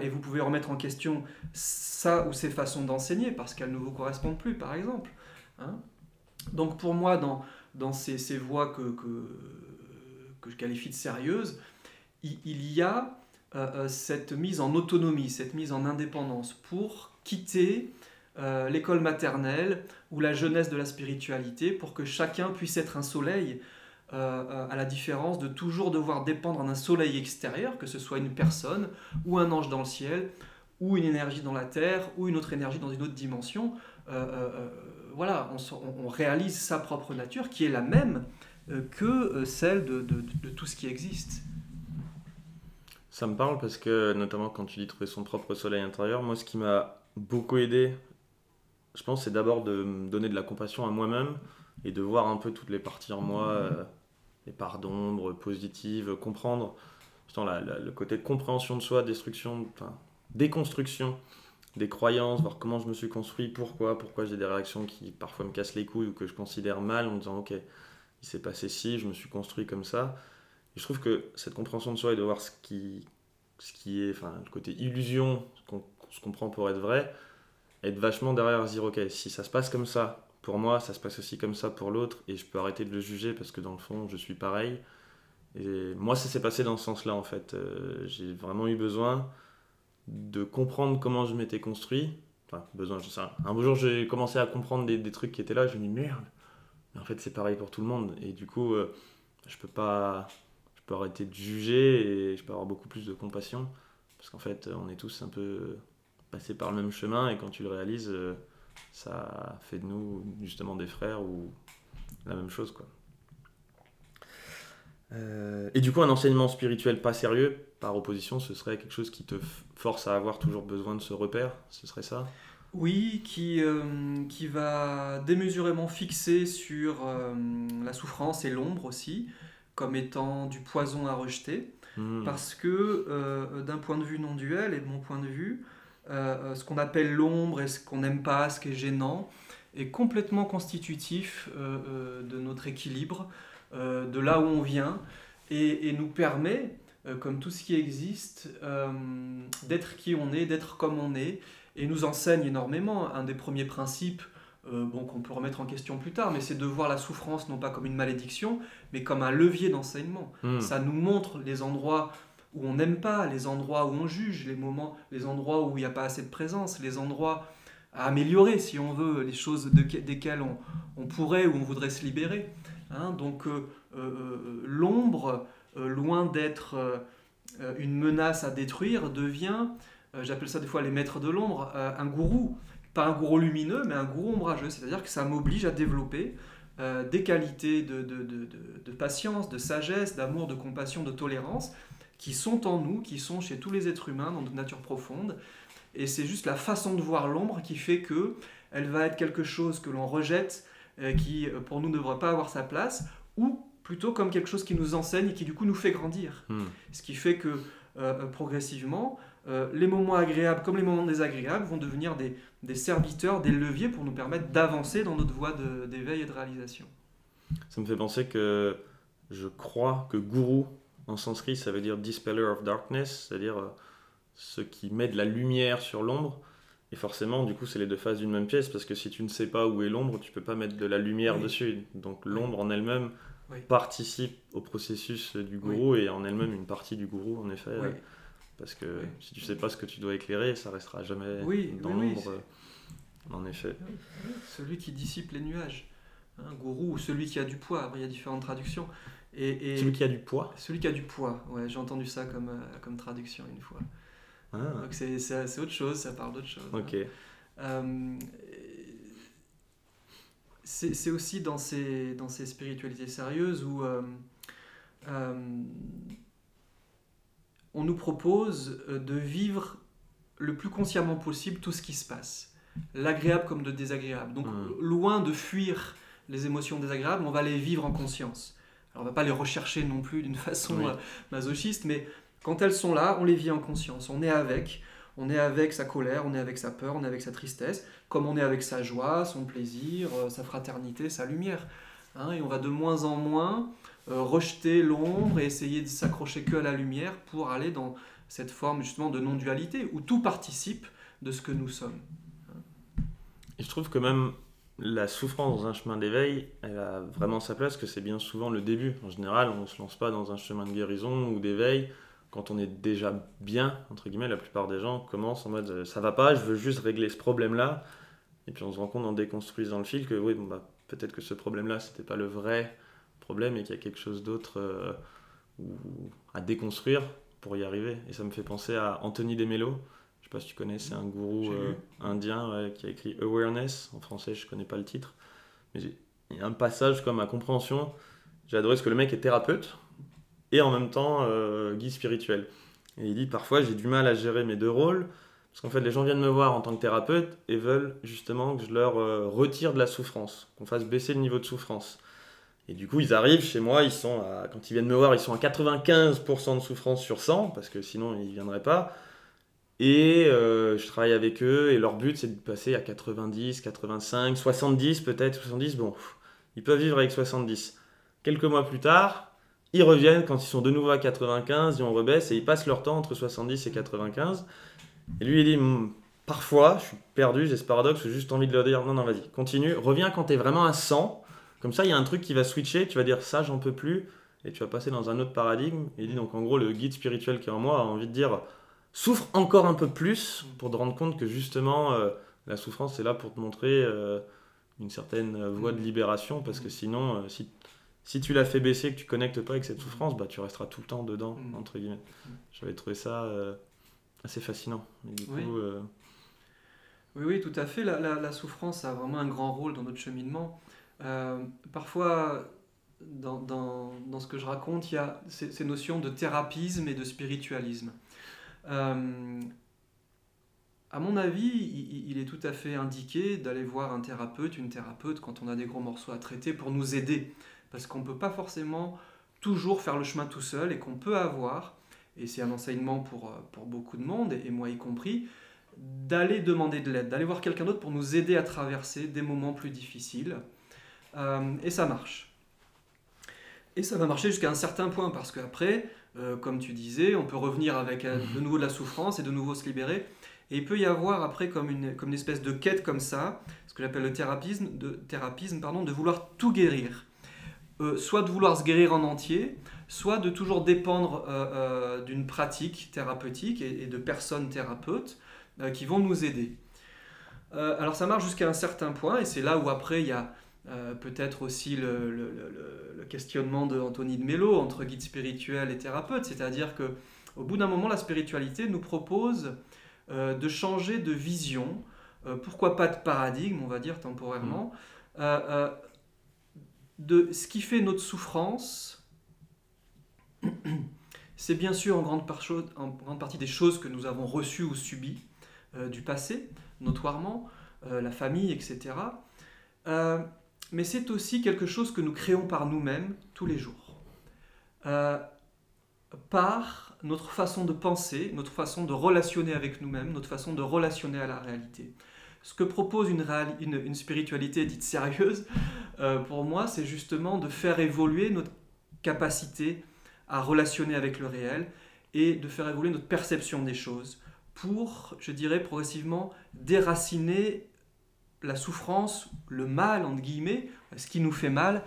et vous pouvez remettre en question ça ou ces façons d'enseigner, parce qu'elles ne vous correspondent plus, par exemple. Hein. Donc pour moi, dans, ces, ces voies que, je qualifie de sérieuses, il, y a cette mise en autonomie, cette mise en indépendance pour quitter euh, l'école maternelle ou la jeunesse de la spiritualité pour que chacun puisse être un soleil, euh, euh, à la différence de toujours devoir dépendre d'un soleil extérieur, que ce soit une personne ou un ange dans le ciel ou une énergie dans la terre ou une autre énergie dans une autre dimension. voilà, on, réalise sa propre nature qui est la même que celle de, tout ce qui existe. Ça me parle parce que, notamment quand tu dis trouver son propre soleil intérieur, moi ce qui m'a beaucoup aidé je pense, c'est d'abord de me donner de la compassion à moi-même et de voir un peu toutes les parties en moi, euh, les parts d'ombre positives, comprendre le côté de compréhension de soi, destruction, déconstruction des croyances, voir comment je me suis construit, pourquoi, pourquoi j'ai des réactions qui parfois me cassent les couilles ou que je considère mal en me disant ok, il s'est passé ci, je me suis construit comme ça. je trouve que cette compréhension de soi et de voir ce qui, ce qui est, le côté illusion, ce qu'on prend pour être vrai, être vachement derrière dire ok, si ça se passe comme ça, pour moi, ça se passe aussi comme ça pour l'autre, et je peux arrêter de le juger parce que dans le fond, je suis pareil. Et moi, ça s'est passé dans ce sens-là en fait. Euh, j'ai vraiment eu besoin de comprendre comment je m'étais construit. Enfin, besoin, je sais. Un beau jour, j'ai commencé à comprendre des, trucs qui étaient là, je me dis merde, mais en fait, c'est pareil pour tout le monde. Et du coup, euh, je peux pas. Je peux arrêter de juger et je peux avoir beaucoup plus de compassion. Parce qu'en fait, on est tous un peu passés par le même chemin et quand tu le réalises, euh, ça fait de nous justement des frères ou la même chose, quoi. Euh, et du coup, un enseignement spirituel pas sérieux, par opposition, ce serait quelque chose qui te force à avoir toujours besoin de ce repère Ce serait ça? Oui, qui, euh, qui va démesurément fixer sur euh, la souffrance et l'ombre aussi, comme étant du poison à rejeter. Hmm. Parce que d'un point de vue non duel et de mon point de vue, ce qu'on appelle l'ombre et ce qu'on n'aime pas, ce qui est gênant, est complètement constitutif de notre équilibre. Euh, de là où on vient, et, nous permet, euh, comme tout ce qui existe, euh, d'être qui on est, d'être comme on est, et nous enseigne énormément. Un des premiers principes, bon, qu'on peut remettre en question plus tard, mais c'est de voir la souffrance non pas comme une malédiction, mais comme un levier d'enseignement. Hmm. Ça nous montre les endroits où on n'aime pas, les endroits où on juge, les moments, les endroits où il n'y a pas assez de présence, les endroits à améliorer si on veut, les choses desquelles on, on, pourrait ou on voudrait se libérer. Hein, donc euh, euh, euh, l'ombre, loin d'être une menace à détruire, devient, j'appelle ça des fois les maîtres de l'ombre, un gourou. Pas un gourou lumineux, mais un gourou ombrageux. C'est-à-dire que ça m'oblige à développer des qualités de, de, de, de, patience, de sagesse, d'amour, de compassion, de tolérance, qui sont en nous, qui sont chez tous les êtres humains, dans notre nature profonde. Et c'est juste la façon de voir l'ombre qui fait que elle va être quelque chose que l'on rejette euh, qui euh, pour nous ne devrait pas avoir sa place, ou plutôt comme quelque chose qui nous enseigne et qui du coup nous fait grandir. Hmm. Ce qui fait que euh, progressivement, les moments agréables comme les moments désagréables vont devenir des, des serviteurs, des leviers pour nous permettre d'avancer dans notre voie d'éveil et de réalisation. Ça me fait penser que je crois que gourou en sanskrit ça veut dire dispeller of darkness, c'est-à-dire ce qui met de la lumière sur l'ombre. Et forcément, du coup, c'est les deux faces d'une même pièce, parce que si tu ne sais pas où est l'ombre, tu peux pas mettre de la lumière dessus. Donc l'ombre en elle-même participe au processus du gourou, et en elle-même une partie du gourou, en effet. Parce que si tu sais pas ce que tu dois éclairer, ça restera jamais dans l'ombre. En effet. Celui qui dissipe les nuages. Un hein, gourou ou celui qui a du poids. il y a différentes traductions. Et, celui qui a du poids Celui qui a du poids, ouais, j'ai entendu ça comme, euh, comme traduction une fois. Ah. Donc c'est autre chose, ça parle d'autre chose. Ok. Euh, c'est aussi dans ces, dans ces spiritualités sérieuses où euh, on nous propose de vivre le plus consciemment possible tout ce qui se passe, l'agréable comme le désagréable. Donc hmm. loin de fuir les émotions désagréables, on va les vivre en conscience. Alors on va pas les rechercher non plus d'une façon masochiste, mais quand elles sont là, on les vit en conscience, on est avec, on est avec sa colère, on est avec sa peur, on est avec sa tristesse, comme on est avec sa joie, son plaisir, euh, sa fraternité, sa lumière. Hein, et on va de moins en moins euh, rejeter l'ombre et essayer de s'accrocher que à la lumière pour aller dans cette forme justement de non-dualité où tout participe de ce que nous sommes. Et je trouve que même la souffrance dans un chemin d'éveil, elle a vraiment sa place, que c'est bien souvent le début. En général, on ne se lance pas dans un chemin de guérison ou d'éveil quand on est déjà bien, entre guillemets, la plupart des gens commencent en mode euh, ça va pas, je veux juste régler ce problème-là. Et puis on se rend compte en déconstruisant le fil que oui, bah, peut-être que ce problème-là, c'était pas le vrai problème et qu'il y a quelque chose d'autre euh, à déconstruire pour y arriver. Et ça me fait penser à Anthony Demelo. Je sais pas si tu connais, c'est un gourou euh, indien qui a écrit Awareness. En français, je connais pas le titre. Mais il y a un passage comme à compréhension. J'ai adoré ce que le mec est thérapeute et en même temps euh, guide spirituel. Et il dit parfois j'ai du mal à gérer mes deux rôles parce qu'en fait les gens viennent me voir en tant que thérapeute et veulent justement que je leur euh, retire de la souffrance, qu'on fasse baisser le niveau de souffrance. Et du coup ils arrivent chez moi, ils sont à, quand ils viennent me voir ils sont à 95% de souffrance sur 100 parce que sinon ils ne viendraient pas. Et euh, je travaille avec eux et leur but c'est de passer à 90, 85, 70 peut-être, 70. Bon, ils peuvent vivre avec 70. Quelques mois plus tard, ils reviennent quand ils sont de nouveau à 95, ils on rebaisse et ils passent leur temps entre 70 et 95. Et lui, il dit hmm, Parfois, je suis perdu, j'ai ce paradoxe, j'ai juste envie de leur dire Non, non, vas-y, continue, reviens quand tu es vraiment à 100. Comme ça, il y a un truc qui va switcher, tu vas dire Ça, j'en peux plus, et tu vas passer dans un autre paradigme. Et il dit donc, en gros, le guide spirituel qui est en moi a envie de dire Souffre encore un peu plus pour te rendre compte que justement, euh, la souffrance, c'est là pour te montrer. Euh, une certaine voie de libération parce que sinon, euh, si si tu l'as fait baisser, que tu connectes pas avec cette souffrance, bah, tu resteras tout le temps dedans, mm. entre guillemets. J'avais trouvé ça euh, assez fascinant. Euh, oui. oui. tout à fait. La, souffrance a vraiment un grand rôle dans notre cheminement. Euh, parfois, dans, dans, dans, ce que je raconte, il y a ces, notions de thérapisme et de spiritualisme. À mon avis, il, il, est tout à fait indiqué d'aller voir un thérapeute, une thérapeute, quand on a des gros morceaux à traiter, pour nous aider parce qu'on ne peut pas forcément toujours faire le chemin tout seul et qu'on peut avoir, et c'est un enseignement pour, euh, pour beaucoup de monde, et moi y compris, d'aller demander de l'aide, d'aller voir quelqu'un d'autre pour nous aider à traverser des moments plus difficiles. Euh, et ça marche. Et ça va marcher jusqu'à un certain point, parce qu'après, euh, comme tu disais, on peut revenir avec de nouveau de la souffrance et de nouveau se libérer. Et il peut y avoir après comme une, espèce de quête comme ça, ce que j'appelle le thérapisme, de, thérapisme pardon, de vouloir tout guérir. Euh, soit de vouloir se guérir en entier, soit de toujours dépendre euh, euh, d'une pratique thérapeutique et, de personnes thérapeutes qui vont nous aider. alors ça marche jusqu'à un certain point, et c'est là où après il y a peut-être aussi le, questionnement de Anthony de Mello entre guide spirituel et thérapeute, c'est-à-dire que au bout d'un moment, la spiritualité nous propose de changer de vision, pourquoi pas de paradigme, on va dire temporairement, mmh de ce qui fait notre souffrance, c'est bien sûr en grande, partie des choses que nous avons reçues ou subies euh, du passé, notoirement, euh, la famille, etc. Euh, mais c'est aussi quelque chose que nous créons par nous-mêmes tous les jours. par notre façon de penser, notre façon de relationner avec nous-mêmes, notre façon de relationner à la réalité. Ce que propose une, une spiritualité dite sérieuse, euh, pour moi, c'est justement de faire évoluer notre capacité à relationner avec le réel et de faire évoluer notre perception des choses pour, je dirais, progressivement déraciner la souffrance, le mal, entre guillemets, ce qui nous fait mal,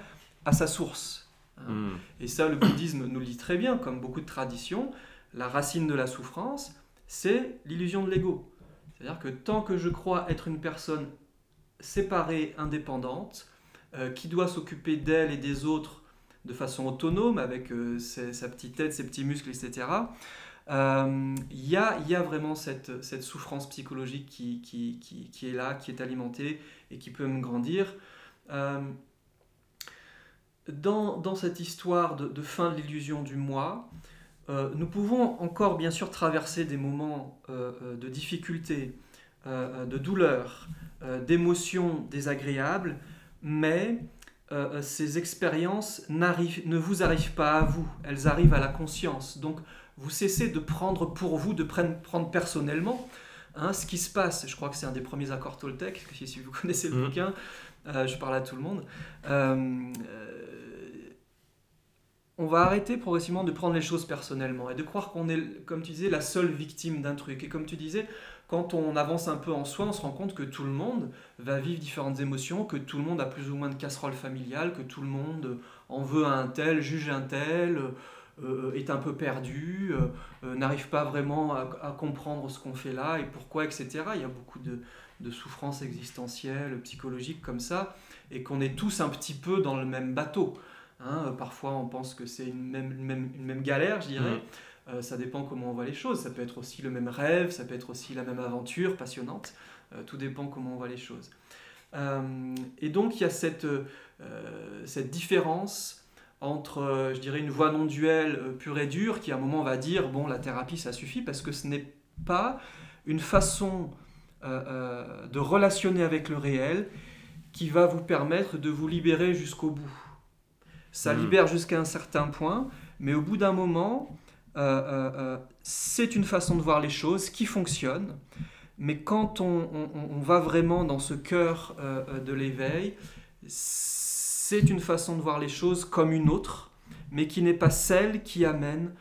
à sa source. Hmm. Et ça, le bouddhisme nous le dit très bien, comme beaucoup de traditions, la racine de la souffrance, c'est l'illusion de l'ego. C'est-à-dire que tant que je crois être une personne séparée, indépendante, euh, qui doit s'occuper d'elle et des autres de façon autonome, avec euh, sa petite tête, ses petits muscles, etc., euh, il y, a, y, a, vraiment cette, cette souffrance psychologique qui, qui, qui, est là, qui est alimentée et qui peut me grandir. Dans, dans, cette histoire de, fin de l'illusion du moi, nous pouvons encore bien sûr traverser des moments de difficulté, de douleur, d'émotions désagréables, mais euh, euh, ces expériences ne vous arrivent pas à vous, elles arrivent à la conscience. Donc vous cessez de prendre pour vous, de prendre personnellement hein, ce qui se passe. Je crois que c'est un des premiers accords Toltec, si vous connaissez le mmh. bouquin, euh, je parle à tout le monde. on va arrêter progressivement de prendre les choses personnellement et de croire qu'on est, comme tu disais, la seule victime d'un truc. Et comme tu disais, quand on avance un peu en soi, on se rend compte que tout le monde va vivre différentes émotions, que tout le monde a plus ou moins de casseroles familiales, que tout le monde en veut à un tel, juge un tel, euh, est un peu perdu, euh, euh, n'arrive pas vraiment à, comprendre ce qu'on fait là et pourquoi, etc. Il y a beaucoup de, souffrances existentielles, psychologiques comme ça, et qu'on est tous un petit peu dans le même bateau. Hein. parfois, on pense que c'est une même, une même, galère, je dirais. Mmh. Euh, ça dépend comment on voit les choses. Ça peut être aussi le même rêve, ça peut être aussi la même aventure passionnante. Euh, tout dépend comment on voit les choses. Euh, et donc il y a cette, cette différence entre, je dirais, une voie non duelle pure et dure, qui à un moment va dire, bon, la thérapie, ça suffit, parce que ce n'est pas une façon de relationner avec le réel qui va vous permettre de vous libérer jusqu'au bout. Ça hmm. libère jusqu'à un certain point, mais au bout d'un moment, euh, euh, euh, c'est une façon de voir les choses qui fonctionne, mais quand on, va vraiment dans ce cœur de l'éveil, c'est une façon de voir les choses comme une autre, mais qui n'est pas celle qui amène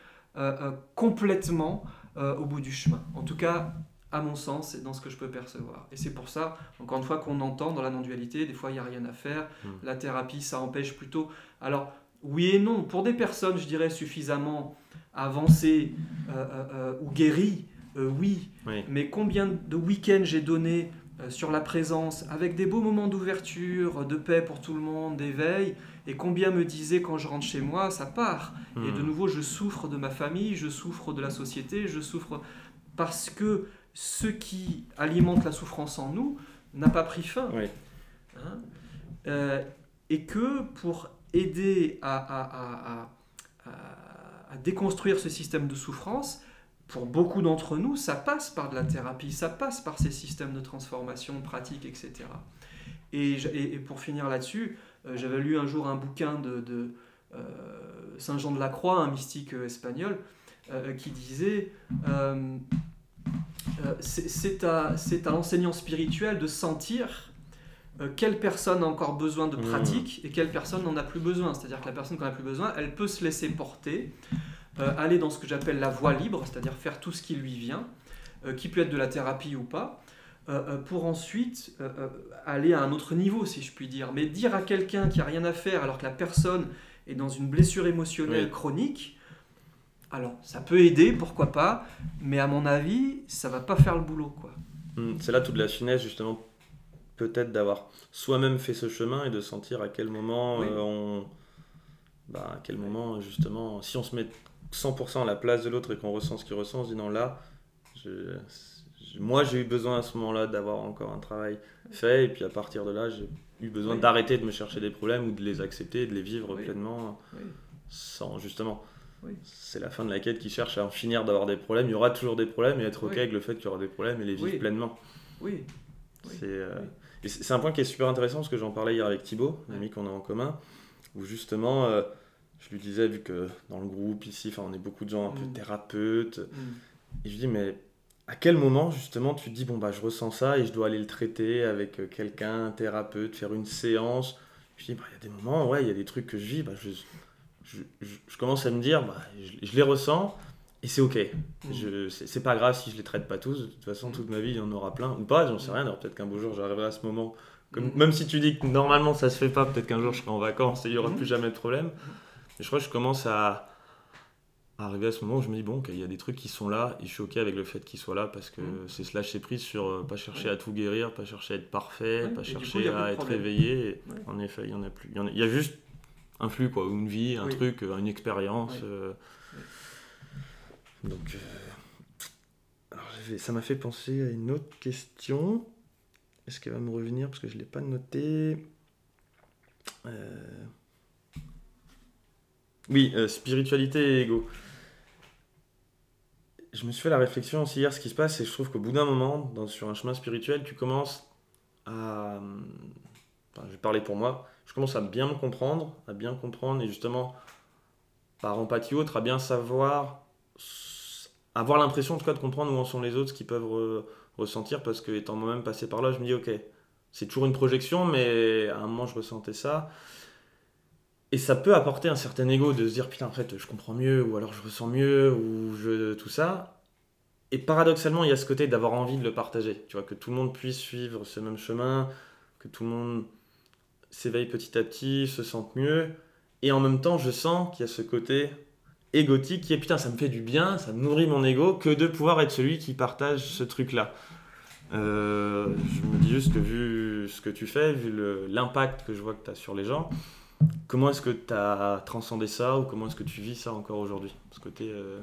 complètement au bout du chemin. En tout cas, à mon sens, c'est dans ce que je peux percevoir. Et c'est pour ça, encore une fois, qu'on entend dans la non-dualité, des fois, il n'y a rien à faire. Hmm. La thérapie, ça empêche plutôt. Alors, oui et non. Pour des personnes, je dirais, suffisamment avancées euh, euh, euh, ou guéries, oui. Mais combien de week-ends j'ai donné sur la présence, avec des beaux moments d'ouverture, de paix pour tout le monde, d'éveil, et combien me disaient quand je rentre chez moi, ça part. Et de hmm. nouveau, je souffre de ma famille, je souffre de la société, je souffre parce que ce qui alimente la souffrance en nous n'a pas pris fin. Hein euh, et que pour aider à, déconstruire ce système de souffrance, pour beaucoup d'entre nous, ça passe par de la thérapie, ça passe par ces systèmes de transformation, pratiques, etc. Et, pour finir là-dessus, euh, j'avais lu un jour un bouquin de, euh, Saint Jean de la Croix, un mystique espagnol, qui disait euh, c'est à, à l'enseignant spirituel de sentir euh, quelle personne a encore besoin de mmh. pratique et quelle personne n'en a plus besoin. C'est-à-dire que la personne qui en a plus besoin, elle peut se laisser porter, euh, aller dans ce que j'appelle la voie libre, c'est-à-dire faire tout ce qui lui vient, qui peut être de la thérapie ou pas, pour ensuite aller à un autre niveau, si je puis dire. Mais dire à quelqu'un qui a rien à faire alors que la personne est dans une blessure émotionnelle chronique, alors, ça peut aider, pourquoi pas, mais à mon avis, ça va pas faire le boulot, quoi. Hmm, c'est là toute la finesse, justement, peut-être d'avoir soi-même fait ce chemin et de sentir à quel moment euh, on... Bah, à quel moment, justement, si on se met 100% à la place de l'autre et qu'on ressent ce qu'il ressent, on se dit non, là, moi j'ai eu besoin à ce moment-là d'avoir encore un travail fait, et puis à partir de là, j'ai eu besoin d'arrêter de me chercher des problèmes ou de les accepter, de les vivre pleinement, sans justement. C'est la fin de la quête qui cherche à en finir d'avoir des problèmes. Il y aura toujours des problèmes et être OK avec le fait qu'il y aura des problèmes et les vivre pleinement. Oui. Euh, c'est un point qui est super intéressant parce que j'en parlais hier avec Thibaut, un ami qu'on a en commun, où justement, euh, je lui disais, vu que dans le groupe ici, on est beaucoup de gens un peu mm. thérapeutes, mm. et je lui dis, mais à quel moment justement tu te dis, bon, bah, je ressens ça et je dois aller le traiter avec euh, quelqu'un, un thérapeute, faire une séance? Je dis, bah, il y a des moments, ouais, il y a des trucs que je vis, bah, je je, commence à me dire, bah, je, les ressens et c'est ok. Mm. C'est pas grave si je les traite pas tous. De toute façon, toute ma vie, il y en aura plein. Ou pas, j'en sais rien. peut-être qu'un beau jour, j'arriverai à ce moment. Comme, mm. Même si tu dis que normalement ça se fait pas, peut-être qu'un jour je serai en vacances et il y aura mm. plus jamais de problème. Je crois que je commence à, arriver à ce moment où je me dis, bon, qu'il y a des trucs qui sont là et je suis ok avec le fait qu'ils soient là parce que c'est se lâcher prise sur euh, pas chercher à tout guérir, pas chercher à être parfait, pas chercher à être éveillé. En effet, il y en a plus. il y a juste un flux, quoi, une vie, un truc, euh, une expérience. Euh. Donc, euh, ça m'a fait penser à une autre question. Est-ce qu'elle va me revenir? Parce que je ne l'ai pas noté Oui, spiritualité et ego. Je me suis fait la réflexion aussi hier, ce qui se passe, et je trouve qu'au bout d'un moment, sur un chemin spirituel, tu commences à... Enfin, je vais parler pour moi je commence à bien me comprendre, à bien comprendre et justement, par empathie autre, à bien savoir, avoir l'impression en tout cas de comprendre où en sont les autres, ce qu'ils peuvent ressentir, parce que étant moi-même passé par là, je me dis, ok, c'est toujours une projection, mais à un moment, je ressentais ça. Et ça peut apporter un certain ego de se dire, putain, en fait, je comprends mieux, ou alors je ressens mieux, ou je, tout ça. Et paradoxalement, il y a ce côté d'avoir envie de le partager. Tu vois, que tout le monde puisse suivre ce même chemin, que tout le monde s'éveillent petit à petit, se sentent mieux. Et en même temps, je sens qu'il y a ce côté égotique qui est putain, ça me fait du bien, ça nourrit mon ego, que de pouvoir être celui qui partage ce truc-là. Euh, je me dis juste que vu ce que tu fais, vu l'impact que je vois que tu as sur les gens, comment est-ce que tu as transcendé ça ou comment est-ce que tu vis ça encore aujourd'hui? Ce côté. Euh,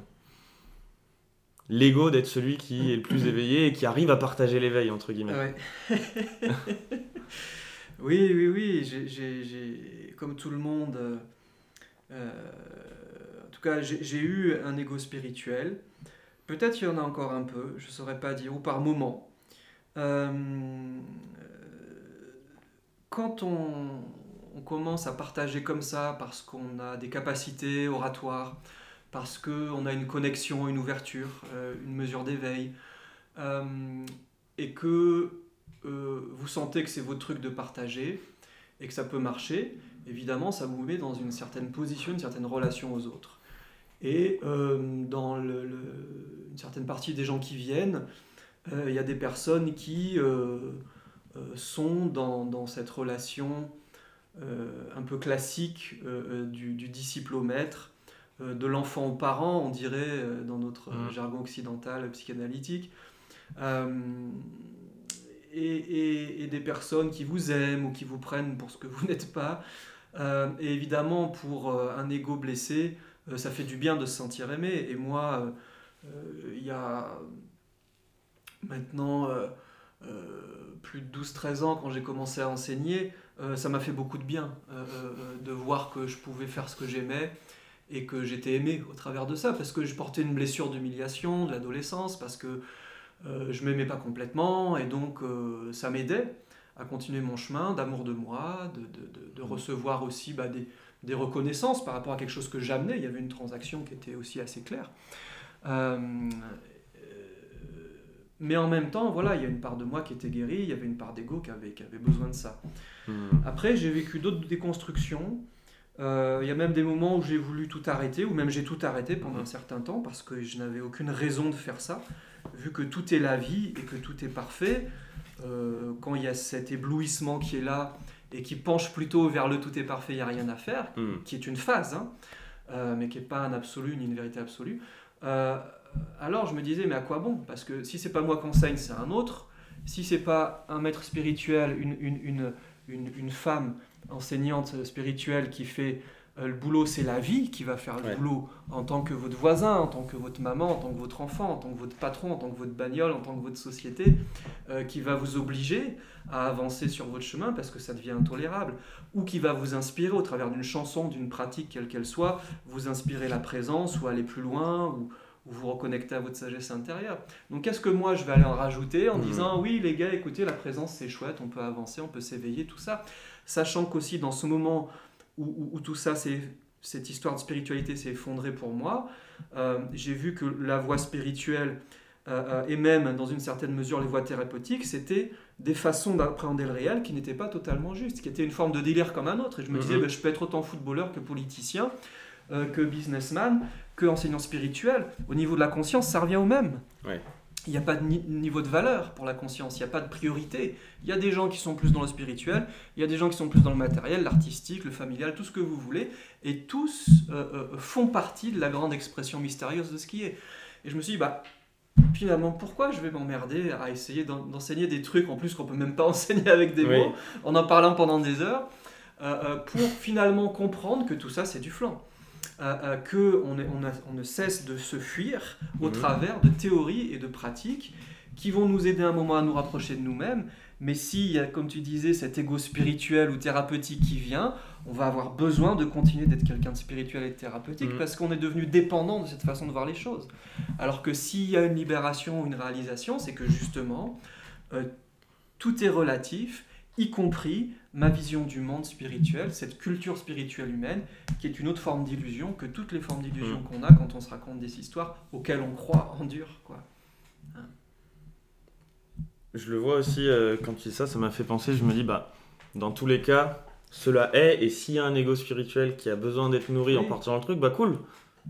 l'ego d'être celui qui est le plus éveillé et qui arrive à partager l'éveil, entre guillemets. Oui, oui, oui. J'ai, comme tout le monde, euh, euh, en tout cas, j'ai eu un ego spirituel. Peut-être qu'il y en a encore un peu, je ne saurais pas dire, ou par moment. Euh, quand on, on, commence à partager comme ça, parce qu'on a des capacités oratoires, parce qu'on a une connexion, une ouverture, une mesure d'éveil, et que euh, vous sentez que c'est votre truc de partager, et que ça peut marcher, évidemment, ça vous met dans une certaine position, une certaine relation aux autres. Et euh, dans une certaine partie des gens qui viennent, euh, il y a des personnes qui euh, sont dans, dans, cette relation un peu classique du, du, disciple au maître, de l'enfant aux parents, on dirait dans notre mmh. jargon occidental psychanalytique. Et, et, des personnes qui vous aiment ou qui vous prennent pour ce que vous n'êtes pas. et évidemment, pour un ego blessé, euh, ça fait du bien de se sentir aimé. Et moi, euh, euh, il y a maintenant plus de 12-13 ans, quand j'ai commencé à enseigner, ça m'a fait beaucoup de bien de voir que je pouvais faire ce que j'aimais et que j'étais aimé au travers de ça, parce que je portais une blessure d'humiliation de l'adolescence, parce que euh, je m'aimais pas complètement, et donc ça m'aidait à continuer mon chemin d'amour de moi, de, de, de recevoir aussi bah, des, des reconnaissances par rapport à quelque chose que j'amenais. Il y avait une transaction qui était aussi assez claire. Euh, mais en même temps, voilà, il y a une part de moi qui était guérie, il y avait une part d'ego qui avait, qui avait besoin de ça. Hmm. Après, j'ai vécu d'autres déconstructions. Euh, il y a même des moments où j'ai voulu tout arrêter, ou même j'ai tout arrêté pendant un certain temps, parce que je n'avais aucune raison de faire ça, vu que tout est la vie et que tout est parfait. Euh, quand il y a cet éblouissement qui est là, et qui penche plutôt vers le tout est parfait, il n'y a rien à faire, hmm. qui est une phase, hein, euh, mais qui n'est pas un absolu ni une vérité absolue, alors je me disais, mais à quoi bon? Parce que si c'est pas moi qui enseigne, c'est un autre. Si c'est pas un maître spirituel, une, une, une, une, une femme enseignante spirituelle qui fait euh, le boulot, c'est la vie qui va faire le boulot en tant que votre voisin, en tant que votre maman, en tant que votre enfant, en tant que votre patron, en tant que votre bagnole, en tant que votre société, euh, qui va vous obliger à avancer sur votre chemin parce que ça devient intolérable, ou qui va vous inspirer au travers d'une chanson, d'une pratique, quelle qu'elle soit, vous inspirer la présence ou aller plus loin, ou, vous reconnecter à votre sagesse intérieure. Donc qu'est-ce que moi je vais aller en rajouter en mmh. disant oui les gars écoutez la présence c'est chouette, on peut avancer, on peut s'éveiller, tout ça, sachant qu'aussi dans ce moment où, tout ça, cette histoire de spiritualité s'est effondrée pour moi, euh, j'ai vu que la voie spirituelle euh, euh, et même dans une certaine mesure les voies thérapeutiques, c'était des façons d'appréhender le réel qui n'étaient pas totalement justes, qui étaient une forme de délire comme un autre. Et je me disais, mhm. ben, je peux être autant footballeur que politicien, que businessman, que enseignant spirituel. Au niveau de la conscience, ça revient au même. Ouais il n'y a pas de niveau de valeur pour la conscience, il n'y a pas de priorité. Il y a des gens qui sont plus dans le spirituel, il y a des gens qui sont plus dans le matériel, l'artistique, le familial, tout ce que vous voulez, et tous euh, euh, font partie de la grande expression mystérieuse de ce qui est. Et je me suis dit, bah, finalement, pourquoi je vais m'emmerder à essayer d'enseigner des trucs en plus qu'on peut même pas enseigner avec des mots, en en parlant pendant des heures, euh, pour finalement comprendre que tout ça, c'est du flanc euh, qu'on on, ne cesse de se fuir au mhm. travers de théories et de pratiques qui vont nous aider un moment à nous rapprocher de nous-mêmes. Mais s'il y a, comme tu disais, cet ego spirituel ou thérapeutique qui vient, on va avoir besoin de continuer d'être quelqu'un de spirituel et de thérapeutique mhm. parce qu'on est devenu dépendant de cette façon de voir les choses. Alors que s'il y a une libération ou une réalisation, c'est que justement, euh, tout est relatif, y compris ma vision du monde spirituel, cette culture spirituelle humaine, qui est une autre forme d'illusion que toutes les formes d'illusion mm. qu'on a quand on se raconte des histoires auxquelles on croit en dur. Quoi. Hein. Je le vois aussi euh, quand tu dis ça, ça m'a fait penser, je me dis, bah, dans tous les cas, cela est, et s'il y a un ego spirituel qui a besoin d'être nourri en partant dans le truc, bah cool,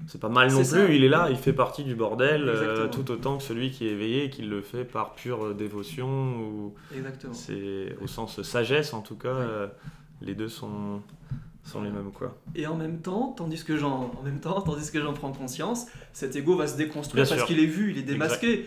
c'est pas mal non plus, il est là, il fait partie du bordel euh, tout autant que celui qui est éveillé et qui le fait par pure euh, dévotion ou c'est au sens sagesse en tout cas euh, les deux sont sont les mêmes quoi. Et en même temps, tandis que j'en en même temps, tandis que j'en prends conscience, cet ego va se déconstruire parce qu'il est vu, il est démasqué.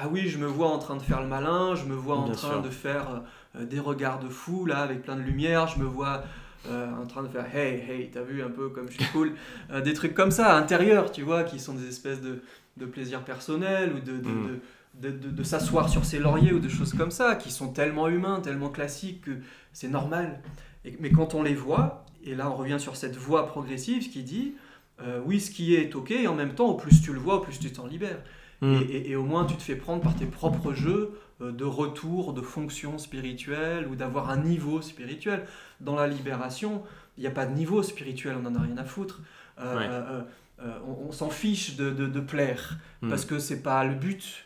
Ah oui, je me vois en train de faire le malin, je me vois en train de faire des regards de fou là avec plein de lumière, je me vois euh, en train de faire hey, hey, t'as vu un peu comme je suis cool, euh, des trucs comme ça, intérieurs, tu vois, qui sont des espèces de, de plaisir personnel ou de, de, mm. de, de s'asseoir sur ses lauriers ou de choses comme ça, qui sont tellement humains, tellement classiques que c'est normal. Et, mais quand on les voit, et là on revient sur cette voie progressive qui dit euh, oui, ce qui est ok, et en même temps, au plus tu le vois, au plus tu t'en libères. Mm. Et, et, au moins tu te fais prendre par tes propres jeux de retour de fonction spirituelle ou d'avoir un niveau spirituel dans la libération, il n'y a pas de niveau spirituel, on n'en a rien à foutre. Euh, euh, euh, on, s'en fiche de, plaire, hmm. parce que c'est pas le but.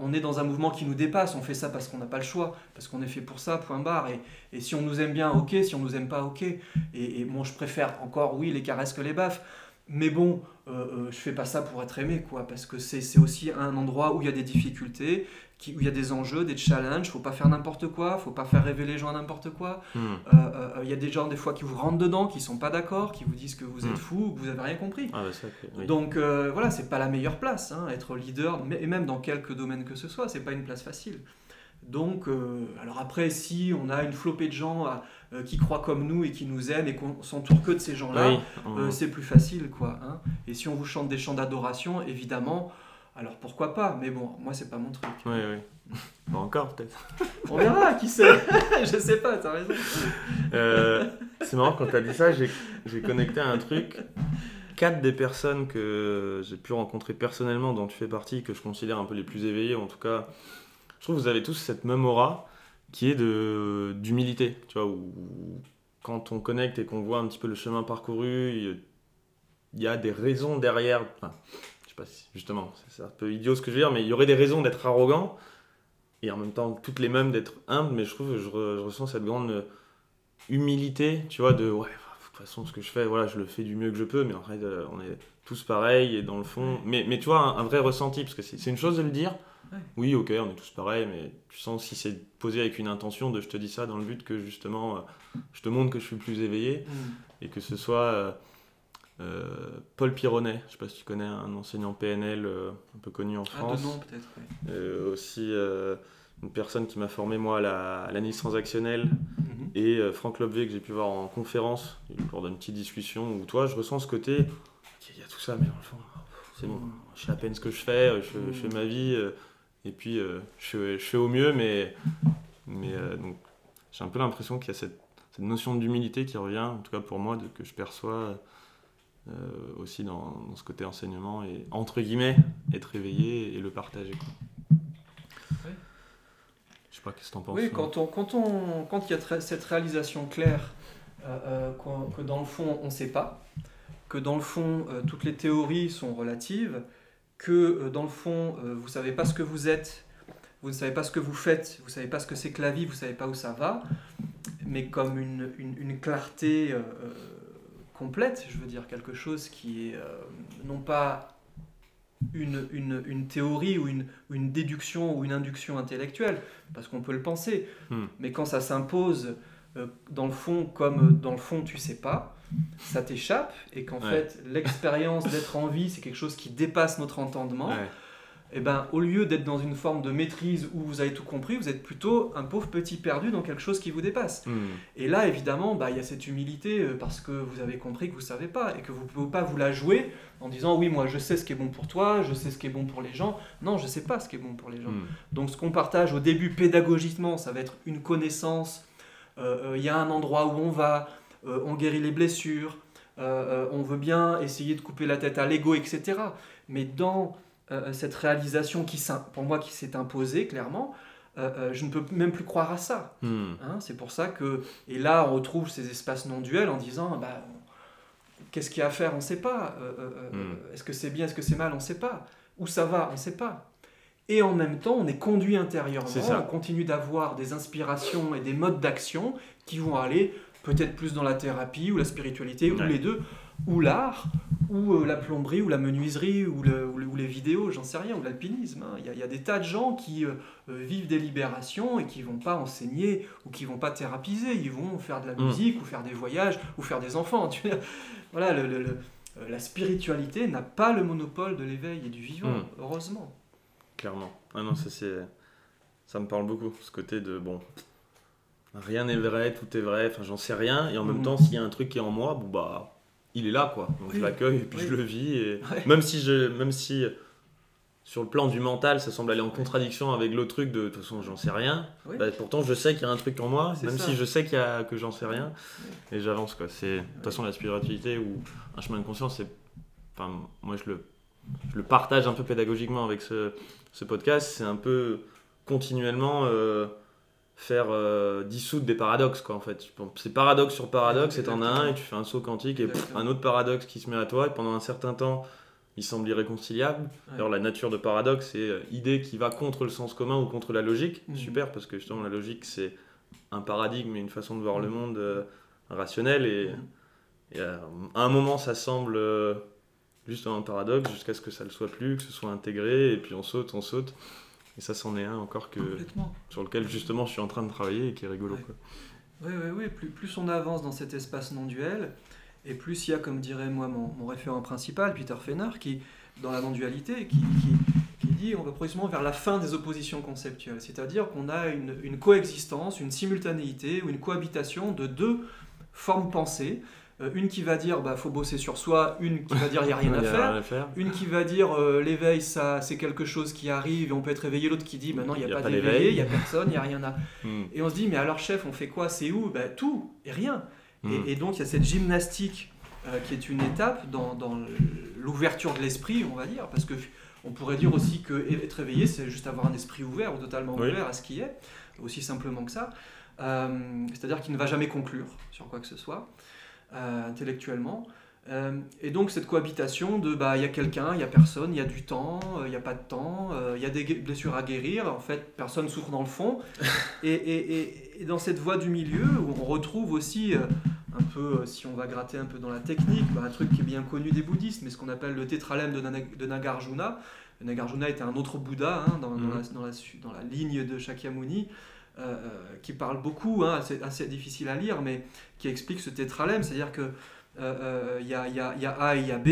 on est dans un mouvement qui nous dépasse, on fait ça parce qu'on n'a pas le choix, parce qu'on est fait pour ça, point barre. Et, si on nous aime bien, ok, si on nous aime pas, ok. Et, et bon, je préfère encore, oui, les caresses que les baffes. Mais bon, euh, euh, je fais pas ça pour être aimé, quoi, parce que c'est aussi un endroit où il y a des difficultés, qui, où il y a des enjeux, des challenges. Faut pas faire n'importe quoi, faut pas faire rêver les gens à n'importe quoi. Hmm. Euh, il y a des gens des fois qui vous rentrent dedans, qui sont pas d'accord, qui vous disent que vous êtes hmm. fou, que vous avez rien compris. Ah, bah, Donc voilà, c'est pas la meilleure place, hein, être leader, et même dans quelques domaines que ce soit, c'est pas une place facile. Donc, alors après, si on a une flopée de gens à, euh, qui croient comme nous et qui nous aiment et qu'on s'entoure que de ces gens-là, euh, c'est plus facile, quoi. Hein. et si on vous chante des chants d'adoration, évidemment, alors pourquoi pas? Mais bon, moi, c'est pas mon truc. Oui, oui. Pas encore, peut-être. on verra, qui sait? Je sais pas, t'as raison. Euh, c'est marrant, quand t'as dit ça, j'ai connecté à un truc. Quatre des personnes que j'ai pu rencontrer personnellement, dont tu fais partie, que je considère un peu les plus éveillées, en tout cas, je trouve que vous avez tous cette même aura qui est de d'humilité, tu vois, où quand on connecte et qu'on voit un petit peu le chemin parcouru, il y a des raisons derrière. Enfin, je sais pas si, justement, c'est un peu idiot ce que je veux dire, mais il y aurait des raisons d'être arrogant et en même temps toutes les mêmes d'être humble, mais je trouve que je, ressens cette grande humilité, tu vois, de ouais, de toute façon, ce que je fais, voilà, je le fais du mieux que je peux, mais en fait, euh, on est tous pareils et dans le fond, mais, mais tu vois, un vrai ressenti, parce que c'est une chose de le dire, oui, ok, on est tous pareils, mais tu sens si c'est posé avec une intention de je te dis ça dans le but que justement euh, je te montre que je suis plus éveillé mm. et que ce soit euh, euh, Paul Pironnet, je sais pas si tu connais un enseignant PNL un peu connu en ah, France. Ah, peut-être, oui. aussi une personne qui m'a formé moi à l'analyse transactionnelle mm-hmm. et Franck Lobvé que j'ai pu voir en conférence lors d'une petite discussion où toi je ressens ce côté il y a tout ça mais dans le fond c'est bon, mm. je sais à peine ce que je fais, je, je fais ma vie et puis, euh, je, fais au mieux, mais, mais euh, donc, j'ai un peu l'impression qu'il y a cette, cette notion d'humilité qui revient, en tout cas pour moi, de, que je perçois euh, aussi dans, dans, ce côté enseignement, et entre guillemets, être éveillé et le partager. Quoi. Oui. Je sais pas qu'est-ce que tu en penses. Oui, quand, on, quand, on, quand il y a cette réalisation claire que dans le fond on ne sait pas, que dans le fond toutes les théories sont relatives, que euh, dans le fond, euh, vous ne savez pas ce que vous êtes, vous ne savez pas ce que vous faites, vous ne savez pas ce que c'est que la vie, vous ne savez pas où ça va, mais comme une, une, clarté euh, complète, je veux dire quelque chose qui est non pas une, une, une, théorie ou une, une déduction ou une induction intellectuelle, parce qu'on peut le penser, hmm. mais quand ça s'impose dans le fond comme dans le fond tu sais pas, ça t'échappe et qu'en fait l'expérience d'être en vie c'est quelque chose qui dépasse notre entendement, et eh ben au lieu d'être dans une forme de maîtrise où vous avez tout compris, vous êtes plutôt un pauvre petit perdu dans quelque chose qui vous dépasse. Hmm. Et là évidemment, bah, il y a cette humilité euh, parce que vous avez compris que vous savez pas et que vous pouvez pas vous la jouer en disant oui moi je sais ce qui est bon pour toi, je sais ce qui est bon pour les gens. Non, je sais pas ce qui est bon pour les gens. Hmm. Donc ce qu'on partage au début pédagogiquement, ça va être une connaissance. Euh, euh, il y a un endroit où on va, euh, on guérit les blessures, euh, euh, on veut bien essayer de couper la tête à l'ego, etc. Mais dans cette réalisation qui, pour moi, qui s'est imposée clairement, je ne peux même plus croire à ça. Hmm. Hein, c'est pour ça que, et là, on retrouve ces espaces non duels en disant, bah, qu'est-ce qu'il y a à faire, on ne sait pas. Hmm. Est-ce que c'est bien, est-ce que c'est mal, on ne sait pas. Où ça va, on ne sait pas. Et en même temps, on est conduit intérieurement, on continue d'avoir des inspirations et des modes d'action qui vont aller peut-être plus dans la thérapie ou la spiritualité, ou les deux, ou l'art, ou euh, la plomberie, ou la menuiserie, ou, ou, les vidéos, j'en sais rien, ou l'alpinisme. Hein. Il y, a des tas de gens qui euh, euh, vivent des libérations et qui vont pas enseigner ou qui vont pas thérapiser. Ils vont faire de la mm. musique, ou faire des voyages, ou faire des enfants. voilà, le, la spiritualité n'a pas le monopole de l'éveil et du vivant, mm. heureusement. Clairement. Ah non, ça, ça me parle beaucoup, ce côté de, bon, rien n'est vrai, tout est vrai, enfin j'en sais rien, et en même mhm. temps s'il y a un truc qui est en moi, bon bah il est là quoi, donc je l'accueille et puis je le vis, et même si je, même si sur le plan du mental ça semble aller en contradiction avec l'autre truc de, de toute façon j'en sais rien, bah, pourtant je sais qu'il y a un truc en moi, même si je sais qu'il y a, que j'en sais rien, et j'avance quoi, c'est de toute façon la spiritualité ou un chemin de conscience, c'est, enfin moi je le, je le partage un peu pédagogiquement avec ce, ce podcast, c'est un peu continuellement... Euh, faire euh, dissoudre des paradoxes quoi en fait c'est paradoxe sur paradoxe et t'en as un et tu fais un saut quantique et un autre paradoxe qui se met à toi et pendant un certain temps il semble irréconciliable. Alors la nature de paradoxe, c'est euh, idée qui va contre le sens commun ou contre la logique. Mhm. Super, parce que justement la logique, c'est un paradigme et une façon de voir le mhm. monde euh, rationnel. Et, mhm. à un moment, ça semble euh, juste un paradoxe, jusqu'à ce que ça ne le soit plus, que ce soit intégré, et puis on saute, on saute. Et ça, c'en est un encore que, sur lequel justement je suis en train de travailler et qui est rigolo. Oui, oui, oui. Plus, plus on avance dans cet espace non duel, et plus il y a, comme dirait moi mon, référent principal, Peter Fenner, qui, dans la non-dualité, qui, qui, dit on va progressivement vers la fin des oppositions conceptuelles. C'est-à-dire qu'on a une, une, coexistence, une simultanéité ou une cohabitation de deux formes pensées. Euh, une qui va dire bah faut bosser sur soi, une qui va dire il n'y a rien, à, faire. une qui va dire euh, l'éveil ça c'est quelque chose qui arrive et on peut être éveillé, l'autre qui dit bah, il n'y a, pas, d'éveil, il n'y a personne, il n'y a rien à. Hmm. Et on se dit mais alors chef on fait quoi, c'est où? Bah, Tout et rien. Mm. Et, donc il y a cette gymnastique euh, qui est une étape dans, l'ouverture de l'esprit, on va dire, parce que on pourrait dire aussi que être éveillé, c'est juste avoir un esprit ouvert ou totalement ouvert à ce qui est, aussi simplement que ça. Euh, c'est-à-dire qu'il ne va jamais conclure sur quoi que ce soit, euh, intellectuellement. et donc cette cohabitation de bah il y a quelqu'un, il y a personne, il y a du temps, il n'y a pas de temps, il y a des blessures à guérir, en fait personne souffre dans le fond. et, et et dans cette voie du milieu, où on retrouve aussi euh, un peu, euh, si on va gratter un peu dans la technique, bah, un truc qui est bien connu des bouddhistes, mais ce qu'on appelle le tétralème de, Nagarjuna. Nagarjuna était un autre Bouddha hein, dans, mhm. dans, la, ligne de Shakyamuni, euh, qui parle beaucoup, hein, assez, difficile à lire, mais qui explique ce tétralème, c'est-à-dire que il y, a, y, a, A et il y a B.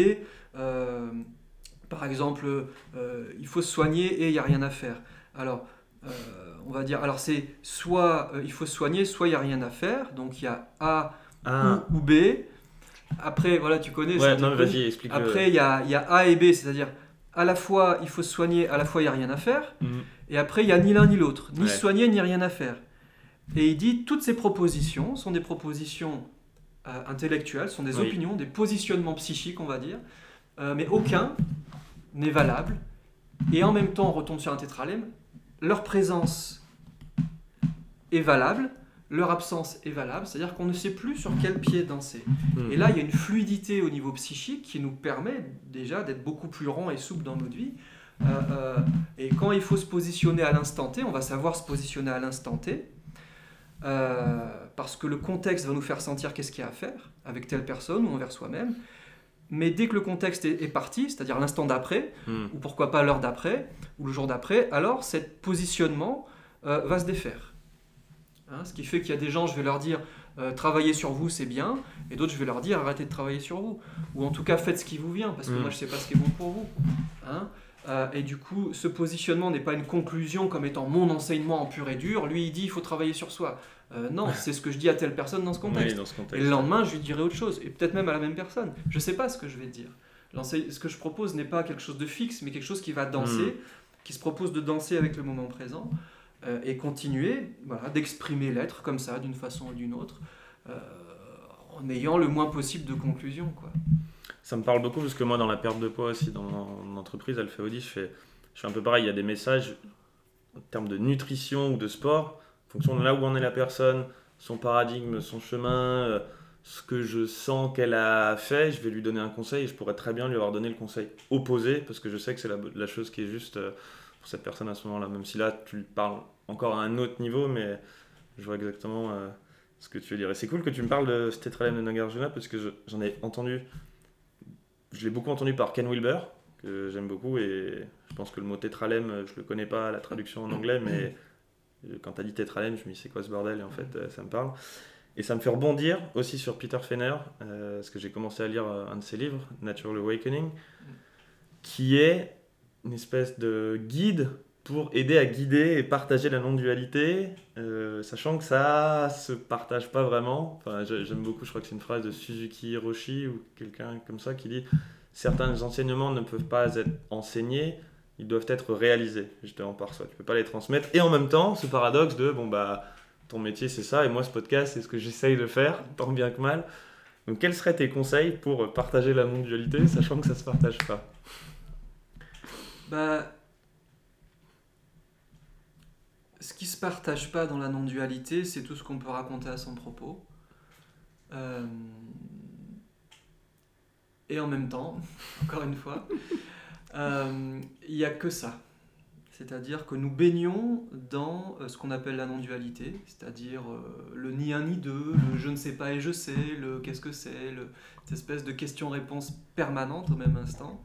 par exemple, il faut se soigner et il n'y a rien à faire. Alors, on va dire, alors c'est soit euh, il faut se soigner, soit il n'y a rien à faire. Donc il y a A ah. ou, B. Après, voilà, tu connais. Ouais, non, vas-y, explique. Après, il y a, y a, A et B, c'est-à-dire à la fois il faut se soigner, à la fois il n'y a rien à faire. Mhm. Et après, il n'y a ni l'un ni l'autre, ni se soigner, ni rien à faire. Et il dit toutes ces propositions sont des propositions euh, intellectuelles, sont des opinions, des positionnements psychiques, on va dire, euh, mais aucun n'est valable. Et en même temps, on retombe sur un tétralème, leur présence est valable, leur absence est valable, c'est-à-dire qu'on ne sait plus sur quel pied danser. Hmm. Et là, il y a une fluidité au niveau psychique qui nous permet déjà d'être beaucoup plus rond et souple dans notre vie. Euh, euh, et quand il faut se positionner à l'instant T, on va savoir se positionner à l'instant T, euh, parce que le contexte va nous faire sentir qu'est-ce qu'il y a à faire avec telle personne ou envers soi-même. Mais dès que le contexte est, parti, c'est-à-dire l'instant d'après, hmm. ou pourquoi pas l'heure d'après, ou le jour d'après, alors ce positionnement euh, va se défaire. Hein, ce qui fait qu'il y a des gens, je vais leur dire, euh, travaillez sur vous, c'est bien, et d'autres, je vais leur dire, arrêtez de travailler sur vous. Ou en tout cas, faites ce qui vous vient, parce que hmm. moi, je ne sais pas ce qui est bon pour vous. Hein. Euh, et du coup, ce positionnement n'est pas une conclusion comme étant mon enseignement en pur et dur. Lui, il dit, il faut travailler sur soi. Euh, non, c'est ce que je dis à telle personne dans ce contexte. Et le lendemain, je lui dirai autre chose, et peut-être même à la même personne. Je ne sais pas ce que je vais dire. Ce que je propose n'est pas quelque chose de fixe, mais quelque chose qui va danser, hmm. qui se propose de danser avec le moment présent, euh, et continuer voilà, d'exprimer l'être comme ça, d'une façon ou d'une autre, en ayant le moins possible de conclusions. Quoi. Ça me parle beaucoup, parce que moi, dans la perte de poids aussi, dans mon entreprise Alpha Audi, je fais, je fais un peu pareil. Il y a des messages en termes de nutrition ou de sport fonction de là où en est la personne, son paradigme, son chemin, euh, ce que je sens qu'elle a fait, je vais lui donner un conseil et je pourrais très bien lui avoir donné le conseil opposé parce que je sais que c'est la, chose qui est juste euh, pour cette personne à ce moment-là. Même si là, tu parles encore à un autre niveau, mais je vois exactement euh, ce que tu veux dire. Et c'est cool que tu me parles de ce tétralème de Nagarjuna parce que j'en ai entendu, je l'ai beaucoup entendu par Ken Wilber, que j'aime beaucoup et je pense que le mot tétralème, je le connais pas, la traduction en anglais, mais quand tu as dit tétralème, je me dis c'est quoi ce bordel Et en fait, euh, ça me parle. Et ça me fait rebondir aussi sur Peter Fenner, euh, parce que j'ai commencé à lire euh, un de ses livres, Natural Awakening, qui est une espèce de guide pour aider à guider et partager la non-dualité, sachant que ça se partage pas vraiment. Enfin, j'aime beaucoup, je crois que c'est une phrase de Suzuki Hiroshi ou quelqu'un comme ça qui dit certains enseignements ne peuvent pas être enseignés, ils doivent être réalisés justement par soi. Tu peux pas les transmettre. Et en même temps, ce paradoxe de bon bah ton métier c'est ça et moi ce podcast c'est ce que j'essaye de faire tant bien que mal. Donc quels seraient tes conseils pour partager la non-dualité sachant que ça se partage pas? Bah ce qui se partage pas dans la non-dualité, c'est tout ce qu'on peut raconter à son propos. Euh, et en même temps, encore une fois, il n'y a que ça. C'est-à-dire que nous baignons dans ce qu'on appelle la non-dualité, c'est-à-dire le ni un ni deux, le je ne sais pas et je sais, le qu'est-ce que c'est, cette espèce de question-réponse permanente au même instant.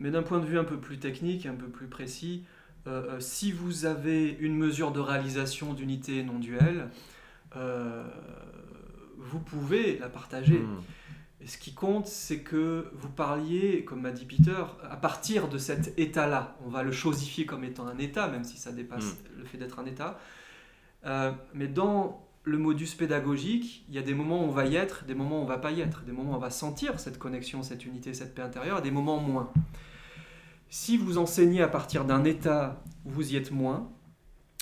Mais d'un point de vue un peu plus technique, un peu plus précis, euh, euh, si vous avez une mesure de réalisation d'unité non duelle, euh, vous pouvez la partager. Hmm. Et ce qui compte, c'est que vous parliez, comme m'a dit Peter, à partir de cet état-là. On va le chosifier comme étant un état, même si ça dépasse hmm. le fait d'être un état. mais dans le modus pédagogique, il y a des moments où on va y être, des moments où on va pas y être, des moments où on va sentir cette connexion, cette unité, cette paix intérieure, et des moments moins. Si vous enseignez à partir d'un état où vous y êtes moins,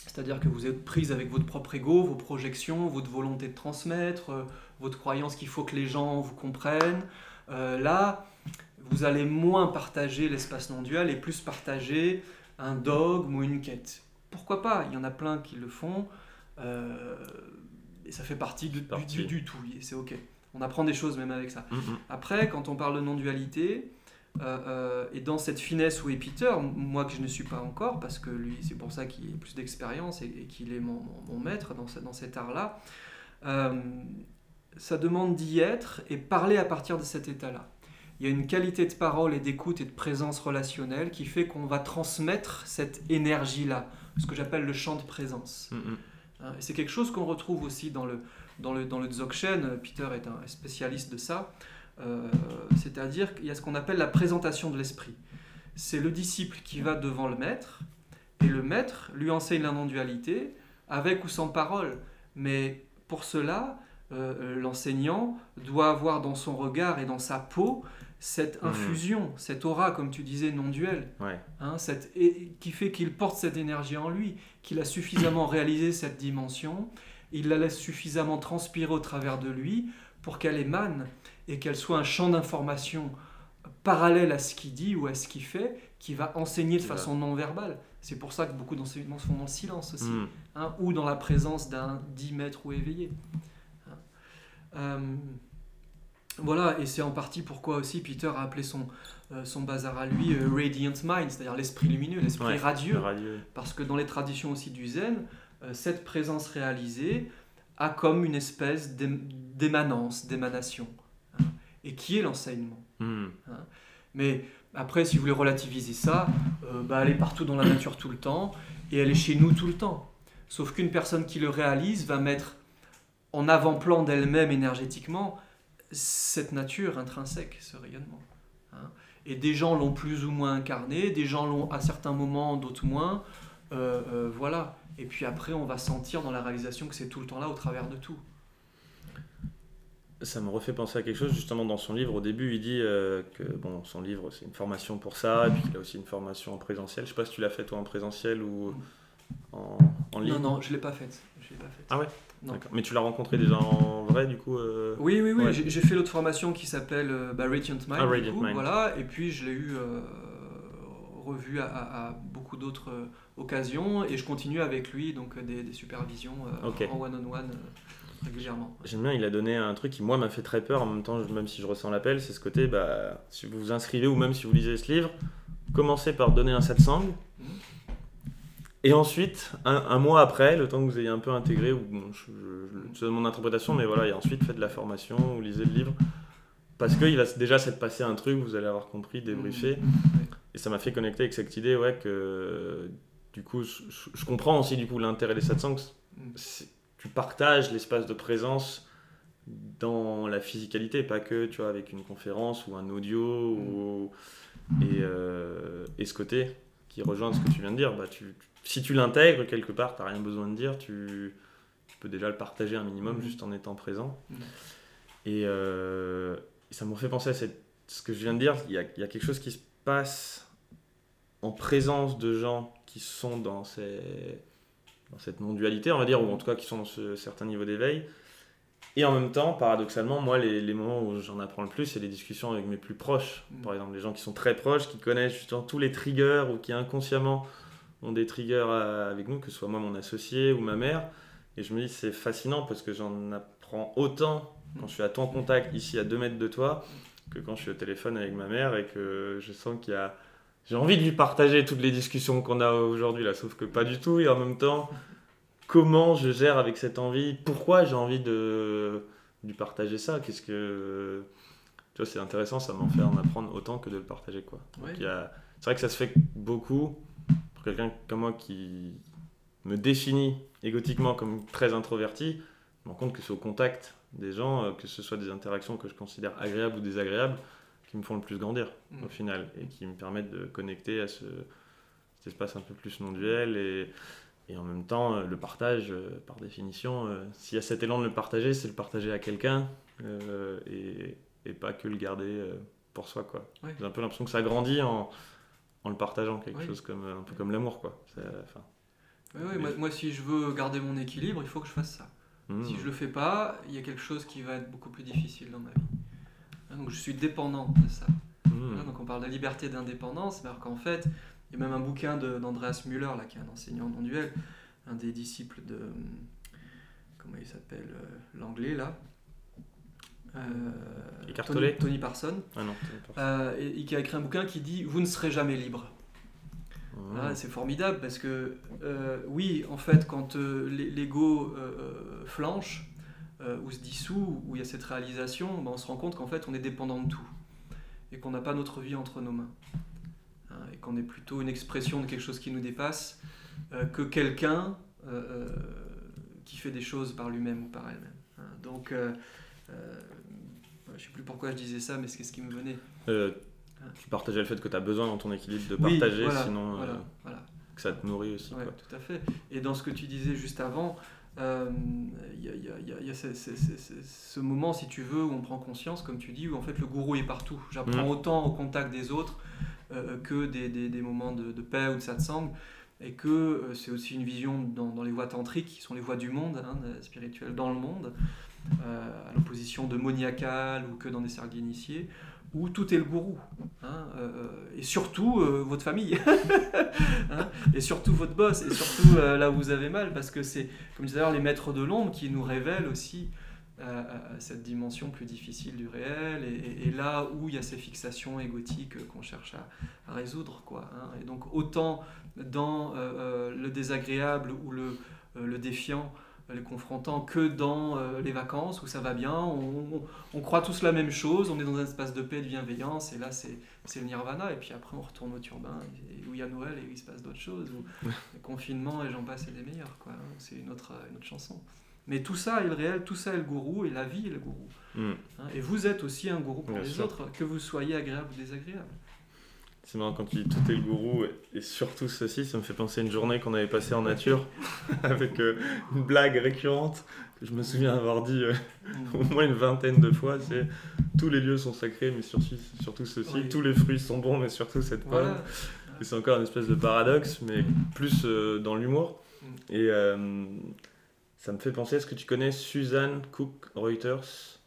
c'est-à-dire que vous êtes prise avec votre propre ego, vos projections, votre volonté de transmettre, euh, votre croyance qu'il faut que les gens vous comprennent, euh, là, vous allez moins partager l'espace non dual et plus partager un dogme ou une quête. Pourquoi pas? Il y en a plein qui le font. Euh, et ça fait partie, du, tout, et c'est ok. On apprend des choses même avec ça. Mm, mm. Après, quand on parle de non-dualité, euh, euh, et dans cette finesse où est Peter, moi que je ne suis pas encore, parce que lui, c'est pour ça qu'il a plus d'expérience et, qu'il est mon, maître dans, dans cet art-là, euh, ça demande d'y être et parler à partir de cet état-là. Il y a une qualité de parole et d'écoute et de présence relationnelle qui fait qu'on va transmettre cette énergie-là, ce que j'appelle le champ de présence. Mm-hmm. Hein, c'est quelque chose qu'on retrouve aussi dans le, dans le, dans le Dzogchen. Peter est un spécialiste de ça. Euh, c'est-à-dire qu'il y a ce qu'on appelle la présentation de l'esprit. C'est le disciple qui va devant le maître, et le maître lui enseigne la non-dualité, avec ou sans parole. Mais pour cela, euh, l'enseignant doit avoir dans son regard et dans sa peau cette mmh. infusion, cette aura, comme tu disais, non duel, hein, qui fait qu'il porte cette énergie en lui, qu'il a suffisamment réalisé cette dimension, il la laisse suffisamment transpirer au travers de lui pour qu'elle émane et qu'elle soit un champ d'information parallèle à ce qu'il dit ou à ce qu'il fait, qui va enseigner de façon non verbale. C'est pour ça que beaucoup d'enseignements se font dans le silence aussi, hmm. hein, ou dans la présence d'un dit maître ou éveillé. Hein. Euh, voilà, et c'est en partie pourquoi aussi Peter a appelé son, euh, son bazar à lui euh, Radiant Mind, c'est-à-dire l'esprit lumineux, l'esprit radieux, Parce que dans les traditions aussi du zen, cette présence réalisée a comme une espèce d'émanence, d'émanation qui est l'enseignement. Hmm. Hein. Mais après, si vous voulez relativiser ça, euh, bah, elle est partout dans la nature tout le temps et elle est chez nous tout le temps. Sauf qu'une personne qui le réalise va mettre en avant-plan d'elle-même énergétiquement cette nature intrinsèque, ce rayonnement. Hein. Et des gens l'ont plus ou moins incarné, des gens l'ont à certains moments, d'autres moins. Euh, euh, voilà. Et puis après, on va sentir dans la réalisation que c'est tout le temps là au travers de tout ça me refait penser à quelque chose justement dans son livre. Au début, il dit euh, que bon, son livre c'est une formation pour ça, et puis qu'il a aussi une formation en présentiel. Je sais pas si tu l'as fait toi en présentiel ou en, en ligne. Non, non, je l'ai pas faite. Je l'ai pas faite. Ah ouais? Mais tu l'as rencontré déjà en vrai du coup euh... Oui, oui, oui. J'ai fait l'autre formation qui s'appelle euh, bah, Radiant Mind. Ah, Radiant Mind. Voilà, et puis je l'ai eu euh, revu à, beaucoup d'autres occasions, et je continue avec lui donc des, des supervisions en one-on-one. -on -one, régulièrement. J'aime bien, il a donné un truc qui, moi, m'a fait très peur en même temps, même si je ressens l'appel, c'est ce côté, bah, si vous vous inscrivez ou même si vous lisez ce livre, commencez par donner un satsang. Mmh. Et ensuite, un, mois après, le temps que vous ayez un peu intégré, ou je, mon interprétation, mais voilà, et ensuite faites de la formation ou lisez le livre. Parce qu'il va déjà s'être passé un truc, vous allez avoir compris, débriefé. Mmh. Et ça m'a fait connecter avec cette idée, ouais, que du coup, je, comprends aussi du coup l'intérêt des satsangs. Tu partages l'espace de présence dans la physicalité, pas que tu vois, avec une conférence ou un audio ou, et, euh, et, ce côté qui rejoint ce que tu viens de dire. Bah, tu, si tu l'intègres quelque part, tu n'as rien besoin de dire, tu, tu, peux déjà le partager un minimum mm. juste en étant présent. Mm. Et, euh, et, ça me fait penser à cette, ce que je viens de dire. Il y, a, il y a quelque chose qui se passe en présence de gens qui sont dans ces dans cette non-dualité, on va dire, ou en tout cas qui sont dans ce certain niveau d'éveil. Et en même temps, paradoxalement, moi, les, les moments où j'en apprends le plus, c'est les discussions avec mes plus proches. Mm. Par exemple, les gens qui sont très proches, qui connaissent justement tous les triggers ou qui inconsciemment ont des triggers avec nous, que ce soit moi, mon associé ou ma mère. Et je me dis, c'est fascinant parce que j'en apprends prends autant quand je suis à ton contact ici à 2 mètres de toi que quand je suis au téléphone avec ma mère et que je sens qu'il y a j'ai envie de lui partager toutes les discussions qu'on a aujourd'hui là, sauf que pas du tout. Et en même temps, comment je gère avec cette envie? Pourquoi j'ai envie de lui partager ça? Qu'est-ce que tu vois, c'est intéressant, ça m'en fait en apprendre autant que de le partager quoi. c'est vrai que ça se fait beaucoup pour quelqu'un comme moi qui me définit égotiquement comme très introverti. Je me rends compte que c'est au contact des gens, euh, que ce soit des interactions que je considère agréables ou désagréables qui me font le plus grandir au mm. final et qui me permettent de connecter à ce, cet espace un peu plus non-duel et, et, en même temps euh, le partage euh, par définition euh, s'il y a cet élan de le partager c'est le partager à quelqu'un et, et, pas que le garder pour soi quoi. J'ai un peu l'impression que ça grandit en, en le partageant quelque chose comme un peu comme l'amour quoi. Oui, moi, moi, si je veux garder mon équilibre il faut que je fasse ça. Si je le fais pas il y a quelque chose qui va être beaucoup plus difficile dans ma vie donc je suis dépendant de ça. Mmh. donc on parle de liberté d'indépendance, alors qu'en fait, il y a même un bouquin d'Andreas Müller, là, qui est un enseignant non duel, un des disciples de. Comment il s'appelle euh, L'anglais, là. Euh, Tony, Tony, Parson. Ah non, euh, et, qui a écrit un bouquin qui dit Vous ne serez jamais libre. Mmh. c'est formidable parce que, oui, en fait, quand l'ego flanche, euh, ou se dissout, où il y a cette réalisation, ben on se rend compte qu'en fait on est dépendant de tout et qu'on n'a pas notre vie entre nos mains. Hein, et qu'on est plutôt une expression de quelque chose qui nous dépasse euh, que quelqu'un euh, qui fait des choses par lui-même ou par elle-même. Hein. donc, je ne sais plus pourquoi je disais ça, mais c'est ce qui me venait. tu partageais le fait que tu as besoin dans ton équilibre de partager, sinon que ça te nourrit aussi. tout à fait. Et dans ce que tu disais juste avant, il y a, ce, moment, si tu veux, où on prend conscience, comme tu dis, où en fait le gourou est partout. J'apprends autant au contact des autres euh, que des, des, moments de, paix ou de satsang, et que euh, c'est aussi une vision dans, dans, les voies tantriques, qui sont les voies du monde, hein, spirituelles dans le monde, euh, à l'opposition de moniacal ou que dans des cercles initiés, où tout est le gourou. Hein, euh, et surtout euh, votre famille. Hein, et surtout votre boss. Et surtout euh, là où vous avez mal. Parce que c'est, comme je disais les maîtres de l'ombre qui nous révèlent aussi cette dimension plus difficile du réel. Et, là où il y a ces fixations égotiques qu'on cherche à, résoudre. Quoi, hein. Et donc autant dans le désagréable ou le, le défiant les confrontant que dans euh, les vacances où ça va bien, on, on, croit tous la même chose, on est dans un espace de paix et de bienveillance, et là c'est, le nirvana, et puis après on retourne au turbin, où il y a Noël et où il se passe d'autres choses, où le confinement et j'en passe c'est les meilleurs, quoi. Hein, c'est une autre, une autre chanson. Mais tout ça est le réel, tout ça est le gourou, et la vie est le gourou. Mm. Hein, et vous êtes aussi un gourou pour les autres, que vous soyez agréable ou désagréable. C'est marrant quand tu dis tout est le gourou et surtout ceci, ça me fait penser à une journée qu'on avait passée en nature avec euh, une blague récurrente que je me souviens avoir dit euh, au moins une vingtaine de fois. C'est tous les lieux sont sacrés, mais surtout, surtout ceci, tous les fruits sont bons, mais surtout cette pomme. Et c'est encore une espèce de paradoxe, mais plus euh, dans l'humour. Mm. Et ça me fait penser, est-ce que tu connais Suzanne Cook Reuters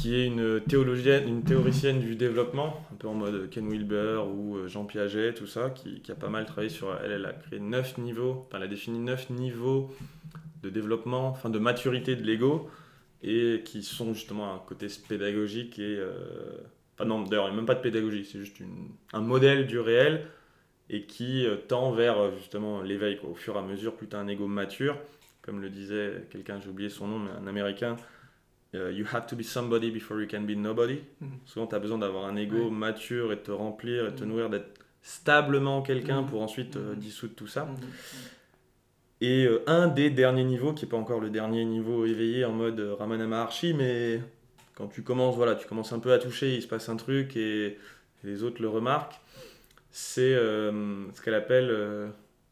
qui est une théologienne, une théoricienne du développement, un peu en mode Ken Wilber ou euh, Jean Piaget, tout ça, qui, a pas mal travaillé sur. Elle, elle a créé neuf niveaux, enfin, elle a défini neuf niveaux de développement, enfin de maturité de l'ego, et qui sont justement un côté pédagogique et. Euh, enfin, non, d'ailleurs, il n'y a même pas de pédagogie, c'est juste un modèle du réel et qui euh, tend vers justement l'éveil. Au fur et à mesure, plus un ego mature, comme le disait quelqu'un, j'ai oublié son nom, mais un américain euh, you have to be somebody before you can be nobody. Mhm. Souvent, tu as besoin d'avoir un ego mature et de te remplir et de te mhm. nourrir, d'être stablement quelqu'un mhm. pour ensuite euh, dissoudre tout ça. Et euh, un des derniers niveaux, qui n'est pas encore le dernier niveau éveillé en mode Ramana Maharshi, mais quand tu commences, voilà, tu commences un peu à toucher, il se passe un truc et, les autres le remarquent, c'est ce qu'elle appelle,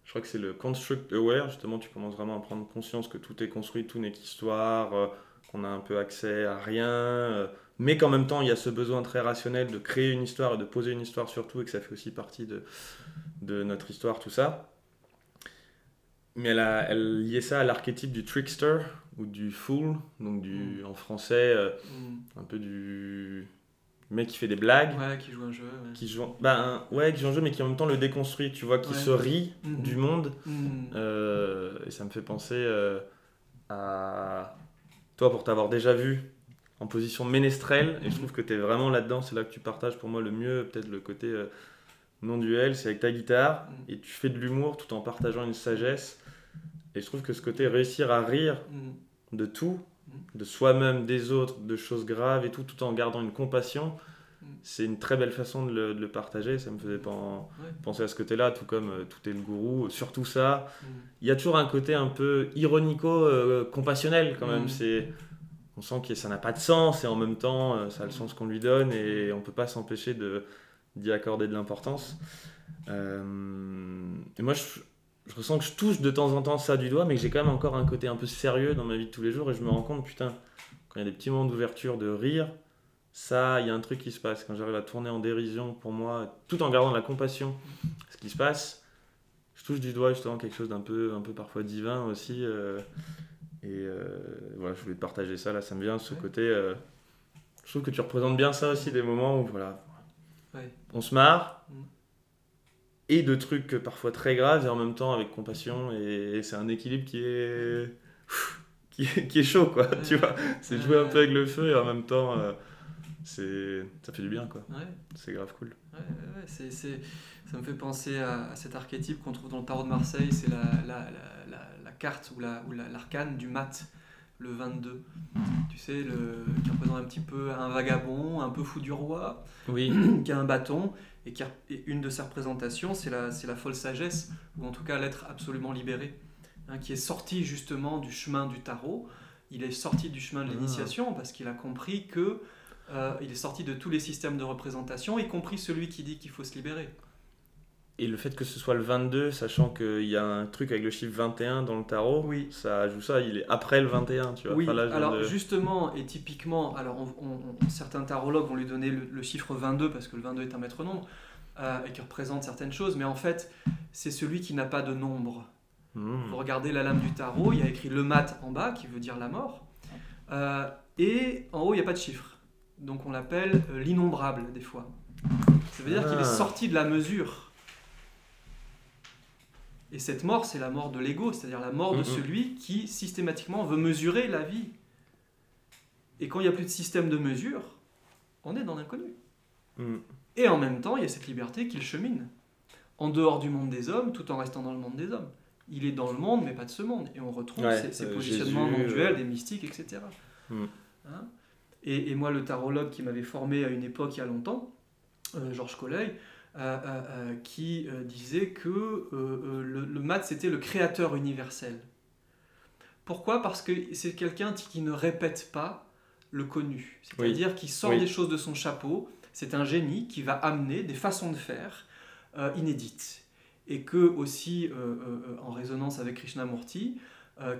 je crois que c'est le construct aware, justement, tu commences vraiment à prendre conscience que tout est construit, tout n'est qu'histoire qu'on a un peu accès à rien, euh, mais qu'en même temps il y a ce besoin très rationnel de créer une histoire et de poser une histoire surtout, et que ça fait aussi partie de, de notre histoire, tout ça. Mais elle, a, elle liait ça à l'archétype du trickster ou du fool, donc du, mm. en français, euh, mm. un peu du mec qui fait des blagues. Ouais, qui joue un jeu. Qui joue, ben, ouais, qui joue un jeu, mais qui en même temps le déconstruit, tu vois, qui se rit mm-hmm. du monde. Mm. Euh, et ça me fait penser à toi, pour t'avoir déjà vu en position ménestrelle, et je trouve que tu es vraiment là-dedans, c'est là que tu partages pour moi le mieux, peut-être le côté euh, non-duel, c'est avec ta guitare, mm. et tu fais de l'humour tout en partageant une sagesse. Et je trouve que ce côté réussir à rire mm. de tout, mm. de soi-même, des autres, de choses graves et tout, tout en gardant une compassion, c'est une très belle façon de le, partager. Ça me faisait penser à ce côté-là, tout comme euh, tout est le gourou, surtout ça. Il y a toujours un côté un peu ironico-compassionnel quand même. C'est on sent que ça n'a pas de sens et en même temps euh, ça a le sens qu'on lui donne et on peut pas s'empêcher de d'y accorder de l'importance. Euh, et moi je, ressens que je touche de temps en temps ça du doigt, mais que j'ai quand même encore un côté un peu sérieux dans ma vie de tous les jours et je me rends compte, putain, quand il y a des petits moments d'ouverture, de rire, ça, il y a un truc qui se passe. Quand j'arrive à tourner en dérision pour moi, tout en gardant la compassion, ce qui se passe, je touche du doigt justement quelque chose d'un peu, un peu parfois divin aussi. Euh, et euh, voilà, je voulais te partager ça, là, ça me vient, ce côté. Euh, je trouve que tu représentes bien ça aussi, des moments où voilà, on se marre, mm. et de trucs parfois très graves, et en même temps avec compassion, et, c'est un équilibre qui est. qui est, chaud, quoi, tu vois. C'est jouer un peu avec le feu, et en même temps, c'est ça fait du bien, quoi. C'est grave cool. c'est, ça me fait penser à, cet archétype qu'on trouve dans le tarot de Marseille, c'est la, la, la carte ou l'arcane la, du mat, le 22. Tu sais, le, qui représente un petit peu un vagabond, un peu fou du roi, oui. qui a un bâton, et, qui une de ses représentations, c'est la, la folle sagesse, ou en tout cas l'être absolument libéré, hein, qui est sorti justement du chemin du tarot. Il est sorti du chemin de ah. l'initiation parce qu'il a compris que euh, il est sorti de tous les systèmes de représentation, y compris celui qui dit qu'il faut se libérer. Et le fait que ce soit le 22, sachant qu'il y a un truc avec le chiffre 21 dans le tarot, oui. ça ajoute ça, il est après le 21, tu vois. Oui, alors justement, et typiquement, alors certains tarologues vont lui donner le, chiffre 22 parce que le 22 est un maître nombre euh, et qui représente certaines choses, mais en fait, c'est celui qui n'a pas de nombre. Hmm. Vous regardez la lame du tarot, il y a écrit le mat en bas, qui veut dire la mort, euh, et en haut, il n'y a pas de chiffre. Donc on l'appelle euh, l'innombrable des fois. Ça veut dire qu'il est ah. sorti de la mesure. Et cette mort, c'est la mort de l'ego, c'est-à-dire la mort de celui qui systématiquement veut mesurer la vie. Et quand il n'y a plus de système de mesure, on est dans l'inconnu. Mm. Et en même temps, il y a cette liberté qu'il chemine, en dehors du monde des hommes, tout en restant dans le monde des hommes. Il est dans le monde, mais pas de ce monde. Et on retrouve ces, euh, positionnements non duels, euh, des mystiques, etc. Mm. Hein et, moi, le tarologue qui m'avait formé à une époque, il y a longtemps, euh, Georges Collet, euh, euh, qui disait que le, le maths c'était le créateur universel. Pourquoi? Parce que c'est quelqu'un qui ne répète pas le connu, c'est-à-dire qui sort des choses de son chapeau. C'est un génie qui va amener des façons de faire inédites. Et que aussi, en résonance avec Krishnamurti,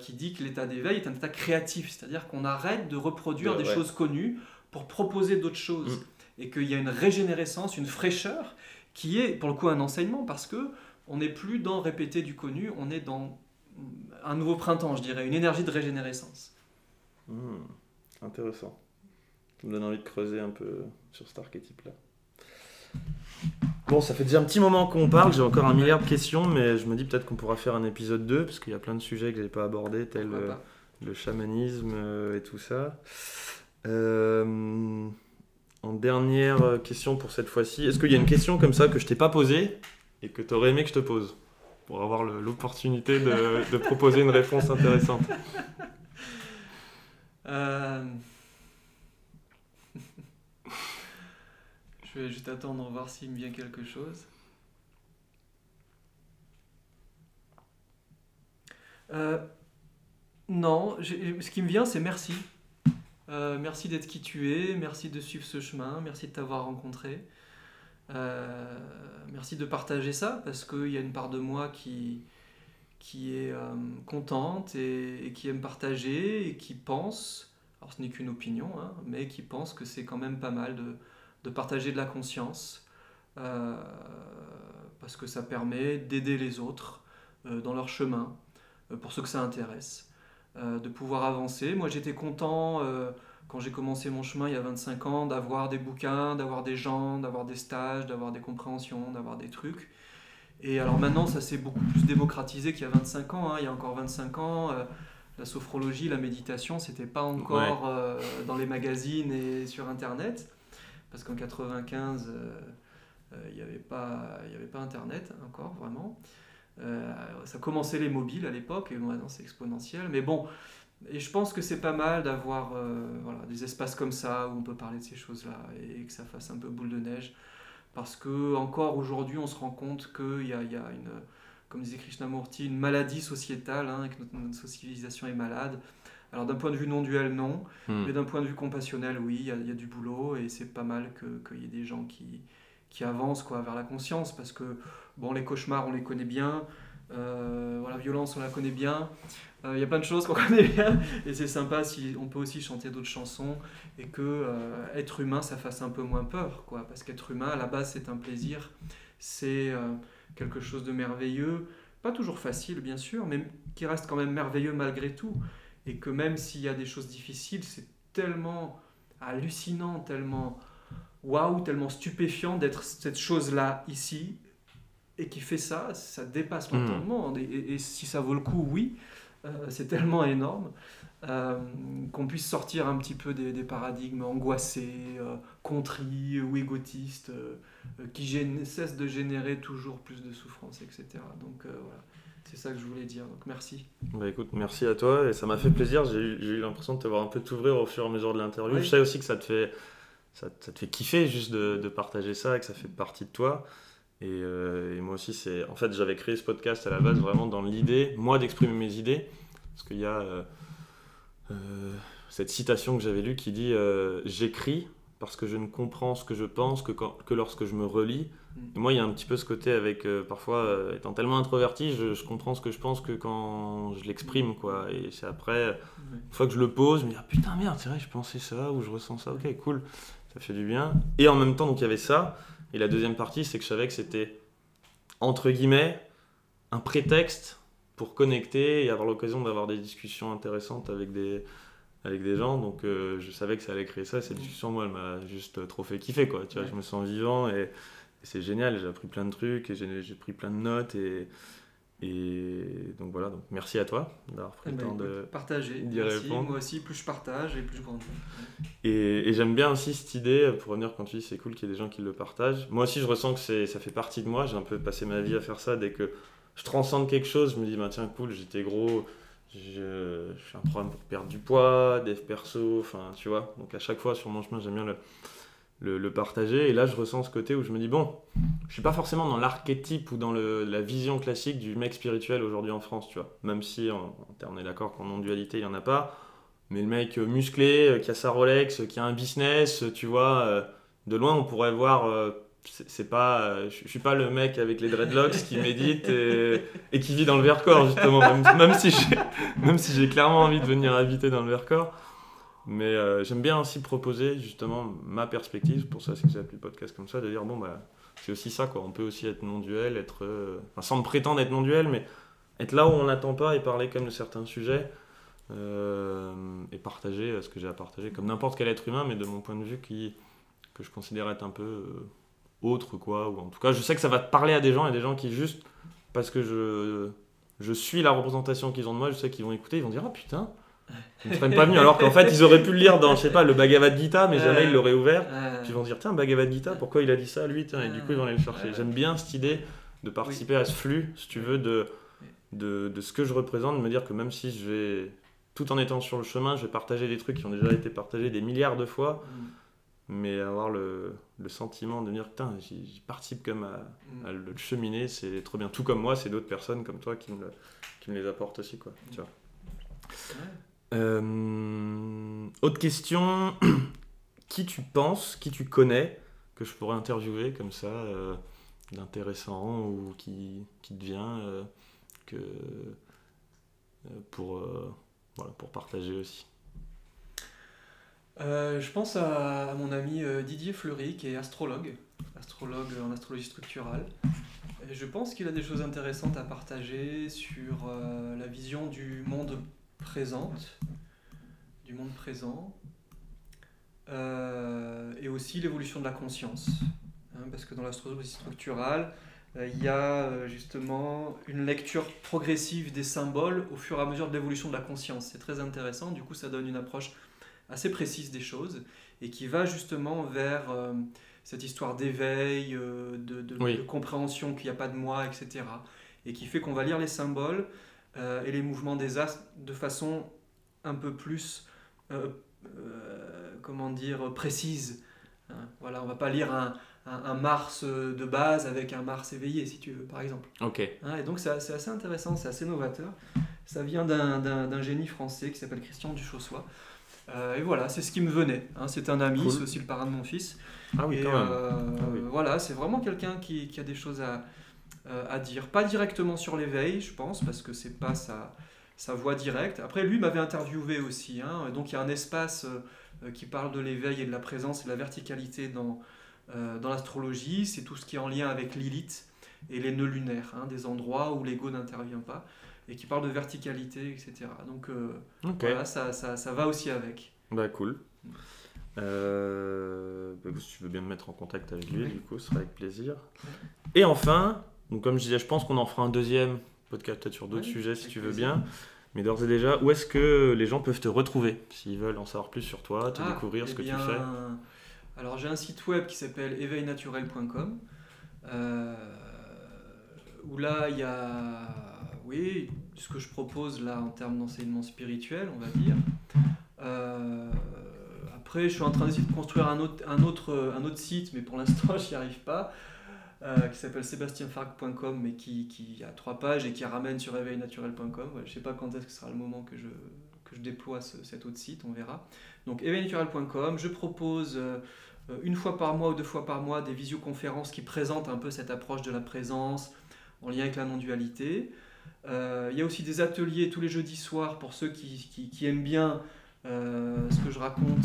qui dit que l'état d'éveil est un état créatif, c'est-à-dire qu'on arrête de reproduire des choses connues pour proposer d'autres choses. Mm. Et qu'il y a une régénérescence, une fraîcheur qui est pour le coup un enseignement parce que on n'est plus dans répéter du connu, on est dans un nouveau printemps, je dirais, une énergie de régénérescence. Hmm, intéressant. Ça me donne envie de creuser un peu sur cet archétype-là. Bon, ça fait déjà un petit moment qu'on parle, j'ai encore un milliard de questions, mais je me dis peut-être qu'on pourra faire un épisode 2, parce qu'il y a plein de sujets que je n'ai pas abordés, tels euh, le chamanisme euh, et tout ça. Euh, en dernière euh, question pour cette fois-ci, est-ce qu'il y a une question comme ça que je t'ai pas posée et que tu aurais aimé que je te pose pour avoir l'opportunité de, proposer une réponse intéressante? Je vais juste attendre voir s'il me vient quelque chose. Euh... Non, ce qui me vient, c'est merci. Euh, merci d'être qui tu es, merci de suivre ce chemin, merci de t'avoir rencontré. Euh, merci de partager ça parce qu'il y a une part de moi qui, qui est contente et, qui aime partager et qui pense, alors ce n'est qu'une opinion, hein, mais qui pense que c'est quand même pas mal de, de partager de la conscience parce que ça permet d'aider les autres dans leur chemin, pour ceux que ça intéresse. Euh, de pouvoir avancer. Moi, j'étais content euh, quand j'ai commencé mon chemin il y a 25 ans d'avoir des bouquins, d'avoir des gens, d'avoir des stages, d'avoir des compréhensions, d'avoir des trucs. Et alors maintenant, ça s'est beaucoup plus démocratisé qu'il y a 25 ans. Hein. Il y a encore 25 ans, la sophrologie, la méditation, c'était pas encore euh, dans les magazines et sur Internet, parce qu'en 95, il n'y avait, pas, avait pas Internet encore, vraiment. ça commençait les mobiles à l'époque, et maintenant c'est exponentiel. Mais bon, et je pense que c'est pas mal d'avoir voilà, des espaces comme ça où on peut parler de ces choses-là et que ça fasse un peu boule de neige. Parce que encore aujourd'hui, on se rend compte qu'il y a, y a une comme disait Krishnamurti, une maladie sociétale, hein, que notre, civilisation est malade. Alors d'un point de vue non duel, non, hmm. mais d'un point de vue compassionnel, oui, il y, a du boulot et c'est pas mal qu'il y ait des gens qui, qui avancent quoi, vers la conscience parce que bon, les cauchemars, on les connaît bien, euh, la violence, on la connaît bien. Euh, il y a plein de choses qu'on connaît bien et c'est sympa si on peut aussi chanter d'autres chansons et que euh, être humain, ça fasse un peu moins peur, quoi, parce qu'être humain, à la base, c'est un plaisir, c'est quelque chose de merveilleux, pas toujours facile bien sûr, mais qui reste quand même merveilleux malgré tout. Et que même s'il y a des choses difficiles, c'est tellement hallucinant, tellement waouh, tellement stupéfiant d'être cette chose-là ici et qui fait ça, ça dépasse l'entendement. Hmm. Et, et, si ça vaut le coup, oui, euh, c'est tellement énorme. Euh, qu'on puisse sortir un petit peu des, paradigmes angoissés, euh, contris ou égotistes, euh, qui cessent de générer toujours plus de souffrance, etc. Donc voilà, c'est ça que je voulais dire. Donc merci. Bah écoute, merci à toi et ça m'a fait plaisir. J'ai eu l'impression de te voir un peu t'ouvrir au fur et à mesure de l'interview. Je sais aussi que ça te fait, ça, te fait kiffer juste de, de, partager ça et que ça fait partie de toi. Et, et moi aussi, c'est en fait, j'avais créé ce podcast à la base vraiment dans l'idée, moi, d'exprimer mes idées. Parce qu'il y a euh, cette citation que j'avais lue qui dit euh, J'écris parce que je ne comprends ce que je pense que, que lorsque je me relis. Mm. Et moi, il y a un petit peu ce côté avec, euh, parfois, étant tellement introverti, je, comprends ce que je pense que quand je l'exprime, quoi. Et c'est après, une fois que je le pose, je me dis, ah, putain, merde, c'est vrai, je pensais ça, ou je ressens ça, ok, cool, ça fait du bien. Et en même temps, donc il y avait ça. Et la deuxième partie, c'est que je savais que c'était, entre guillemets, un prétexte pour connecter et avoir l'occasion d'avoir des discussions intéressantes avec des, avec des gens. Donc euh, je savais que ça allait créer ça. Cette discussion, moi, elle m'a juste trop fait kiffer. Quoi. Tu vois, Je me sens vivant et, c'est génial. J'ai appris plein de trucs et j'ai pris plein de notes. Et, et donc voilà, donc merci à toi d'avoir pris le eh ben, temps de partager. répondre. Moi aussi, plus je partage et plus je grandis. Et, et j'aime bien aussi cette idée, pour revenir quand tu dis c'est cool qu'il y ait des gens qui le partagent. Moi aussi, je ressens que ça fait partie de moi. J'ai un peu passé ma vie à faire ça dès que je transcende quelque chose, je me dis, bah, tiens, cool, j'étais gros, je, fais un programme pour perdre du poids, dev perso, enfin, tu vois. Donc à chaque fois sur mon chemin, j'aime bien le, le, partager. Et là, je ressens ce côté où je me dis, bon, je suis pas forcément dans l'archétype ou dans la vision classique du mec spirituel aujourd'hui en France, tu vois. Même si, en, on est d'accord qu'en non-dualité, il y en a pas. Mais le mec musclé, euh, qui a sa Rolex, qui a un business, tu vois, euh, de loin, on pourrait voir euh, c'est pas euh, je, suis pas le mec avec les dreadlocks qui médite et, qui vit dans le Vercors justement. Même, si j'ai même si j'ai clairement envie de venir habiter dans le Vercors. Mais euh, j'aime bien aussi proposer justement ma perspective. Pour ça c'est que j'ai appelé le podcast comme ça de dire bon bah c'est aussi ça quoi. On peut aussi être non duel être euh, sans me prétendre être non duel mais être là où on n'attend pas et parler comme de certains sujets et partager ce que j'ai à partager comme n'importe quel être humain mais de mon point de vue qui que je considère être un peu autre, quoi. Ou en tout cas, je sais que ça va te parler à des gens et des gens qui, juste parce que je, je suis la représentation qu'ils ont de moi, je sais qu'ils vont écouter, ils vont dire Ah putain, ils ne seraient pas venus. Alors qu'en fait, ils auraient pu le lire dans, je sais pas, le Bhagavad Gita, mais jamais ils l'auraient ouvert. Puis ils vont dire Tiens, Bhagavad Gita, pourquoi il a dit ça, lui Et du coup, ils vont aller le chercher. J'aime bien cette idée de participer à ce flux, si tu veux, de, de, de, ce que je représente, de me dire que même si je vais, tout en étant sur le chemin, je vais partager des trucs qui ont déjà été partagés des milliards de fois. Mm mais avoir le, le, sentiment de dire putain j'y participe comme à, mm. à, le cheminer c'est trop bien tout comme moi c'est d'autres personnes comme toi qui me, le, qui me les apportent aussi quoi tu vois. Euh, autre question qui tu penses qui tu connais que je pourrais interviewer comme ça euh, d'intéressant ou qui, qui te vient euh, que pour voilà pour partager aussi? Euh, je pense à, mon ami euh, Didier Fleury, qui est astrologue, astrologue en astrologie structurale. Et je pense qu'il a des choses intéressantes à partager sur euh, la vision du monde présent, du monde présent, et aussi l'évolution de la conscience. Hein, parce que dans l'astrologie structurale, il y a justement une lecture progressive des symboles au fur et à mesure de l'évolution de la conscience. C'est très intéressant, du coup ça donne une approche assez précise des choses et qui va justement vers cette histoire d'éveil, de, compréhension qu'il n'y a pas de moi, etc. Et qui fait qu'on va lire les symboles et les mouvements des astres de façon un peu plus, comment dire, précise. Hein, voilà, on va pas lire un, un, Mars euh, de base avec un Mars éveillé, si tu veux, par exemple. Ok. Hein, et donc c'est assez intéressant, c'est assez novateur. Ça vient d'un génie français qui s'appelle Christian Duchossois. Euh, et voilà, c'est ce qui me venait. Hein. c'est un ami, c'est aussi le parrain de mon fils. Ah oui, quand même. Euh, ah voilà, c'est vraiment quelqu'un qui, qui, a des choses à, à dire. Pas directement sur l'éveil, je pense, parce que c'est pas sa, sa voix directe. Après, lui m'avait interviewé aussi. Hein, donc il y a un espace qui parle de l'éveil et de la présence et de la verticalité dans, euh, dans l'astrologie, c'est tout ce qui est en lien avec Lilith et les nœuds lunaires, hein, des endroits où l'ego n'intervient pas, et qui parle de verticalité, etc. Donc euh, voilà, ça, ça, ça, va aussi avec. Bah cool. Euh, bah, si tu veux bien me mettre en contact avec lui, du coup, ce sera avec plaisir. Et enfin, donc comme je disais, je pense qu'on en fera un deuxième podcast peut-être sur d'autres sujets si tu veux bien. Mais d'ores et déjà, où est-ce que les gens peuvent te retrouver s'ils veulent en savoir plus sur toi, te ah, découvrir ce eh que tu fais? alors j'ai un site web qui s'appelle éveilnaturel.com euh, où là il y a oui ce que je propose là en termes d'enseignement spirituel on va dire. Euh, après je suis en train d'essayer de construire un autre, un autre, un autre site mais pour l'instant j'y arrive pas. Euh, qui s'appelle sébastienfarc.com mais qui, qui, a trois pages et qui ramène sur éveilnaturel.com. je ne sais pas quand est-ce que sera le moment que je, que je déploie cet autre site, on verra. Donc éveilnaturel.com, je propose euh, une fois par mois ou deux fois par mois des visioconférences qui présentent un peu cette approche de la présence en lien avec la non-dualité. Euh, il y a aussi des ateliers tous les jeudis soirs pour ceux qui, aiment bien euh, ce que je raconte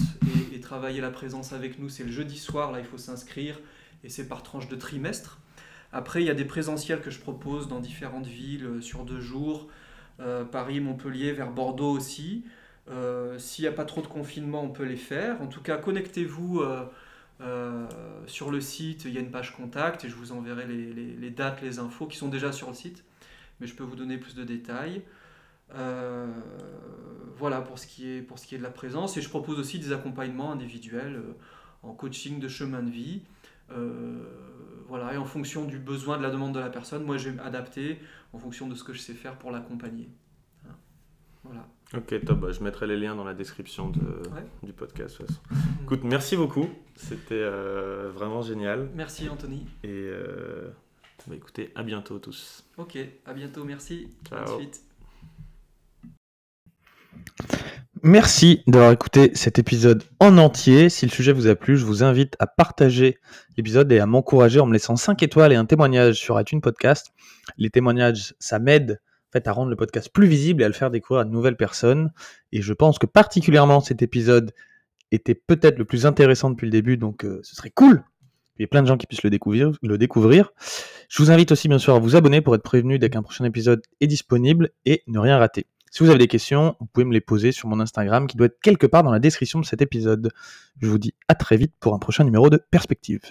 et, travailler la présence avec nous. C'est le jeudi soir, là il faut s'inscrire et c'est par tranche de trimestre. Après, il y a des présentiels que je propose dans différentes villes sur deux jours, Paris, Montpellier, vers Bordeaux aussi. S'il n'y a pas trop de confinement, on peut les faire. En tout cas, connectez-vous euh, sur le site, il y a une page contact et je vous enverrai les, dates, les infos qui sont déjà sur le site, mais je peux vous donner plus de détails. Euh, voilà pour ce, qui est, pour ce qui est de la présence. Et je propose aussi des accompagnements individuels euh, en coaching de chemin de vie. voilà, et en fonction du besoin, de la demande de la personne, moi je vais m'adapter en fonction de ce que je sais faire pour l'accompagner. Hein. Voilà. Ok, top. Bah, je mettrai les liens dans la description de, du podcast. Écoute, merci beaucoup. C'était euh, vraiment génial. Merci, Anthony. Et euh, bah, écoutez, à bientôt tous. Ok, à bientôt. Merci. Ciao. suite. Merci d'avoir écouté cet épisode en entier. Si le sujet vous a plu, je vous invite à partager l'épisode et à m'encourager en me laissant 5 étoiles et un témoignage sur iTunes Podcast. Les témoignages, ça m'aide fait, à rendre le podcast plus visible et à le faire découvrir à de nouvelles personnes. Et je pense que particulièrement cet épisode était peut-être le plus intéressant depuis le début, donc euh, ce serait cool il y a plein de gens qui puissent le découvrir. Je vous invite aussi bien sûr à vous abonner pour être prévenu dès qu'un prochain épisode est disponible et ne rien rater. Si vous avez des questions, vous pouvez me les poser sur mon Instagram qui doit être quelque part dans la description de cet épisode. Je vous dis à très vite pour un prochain numéro de Perspective.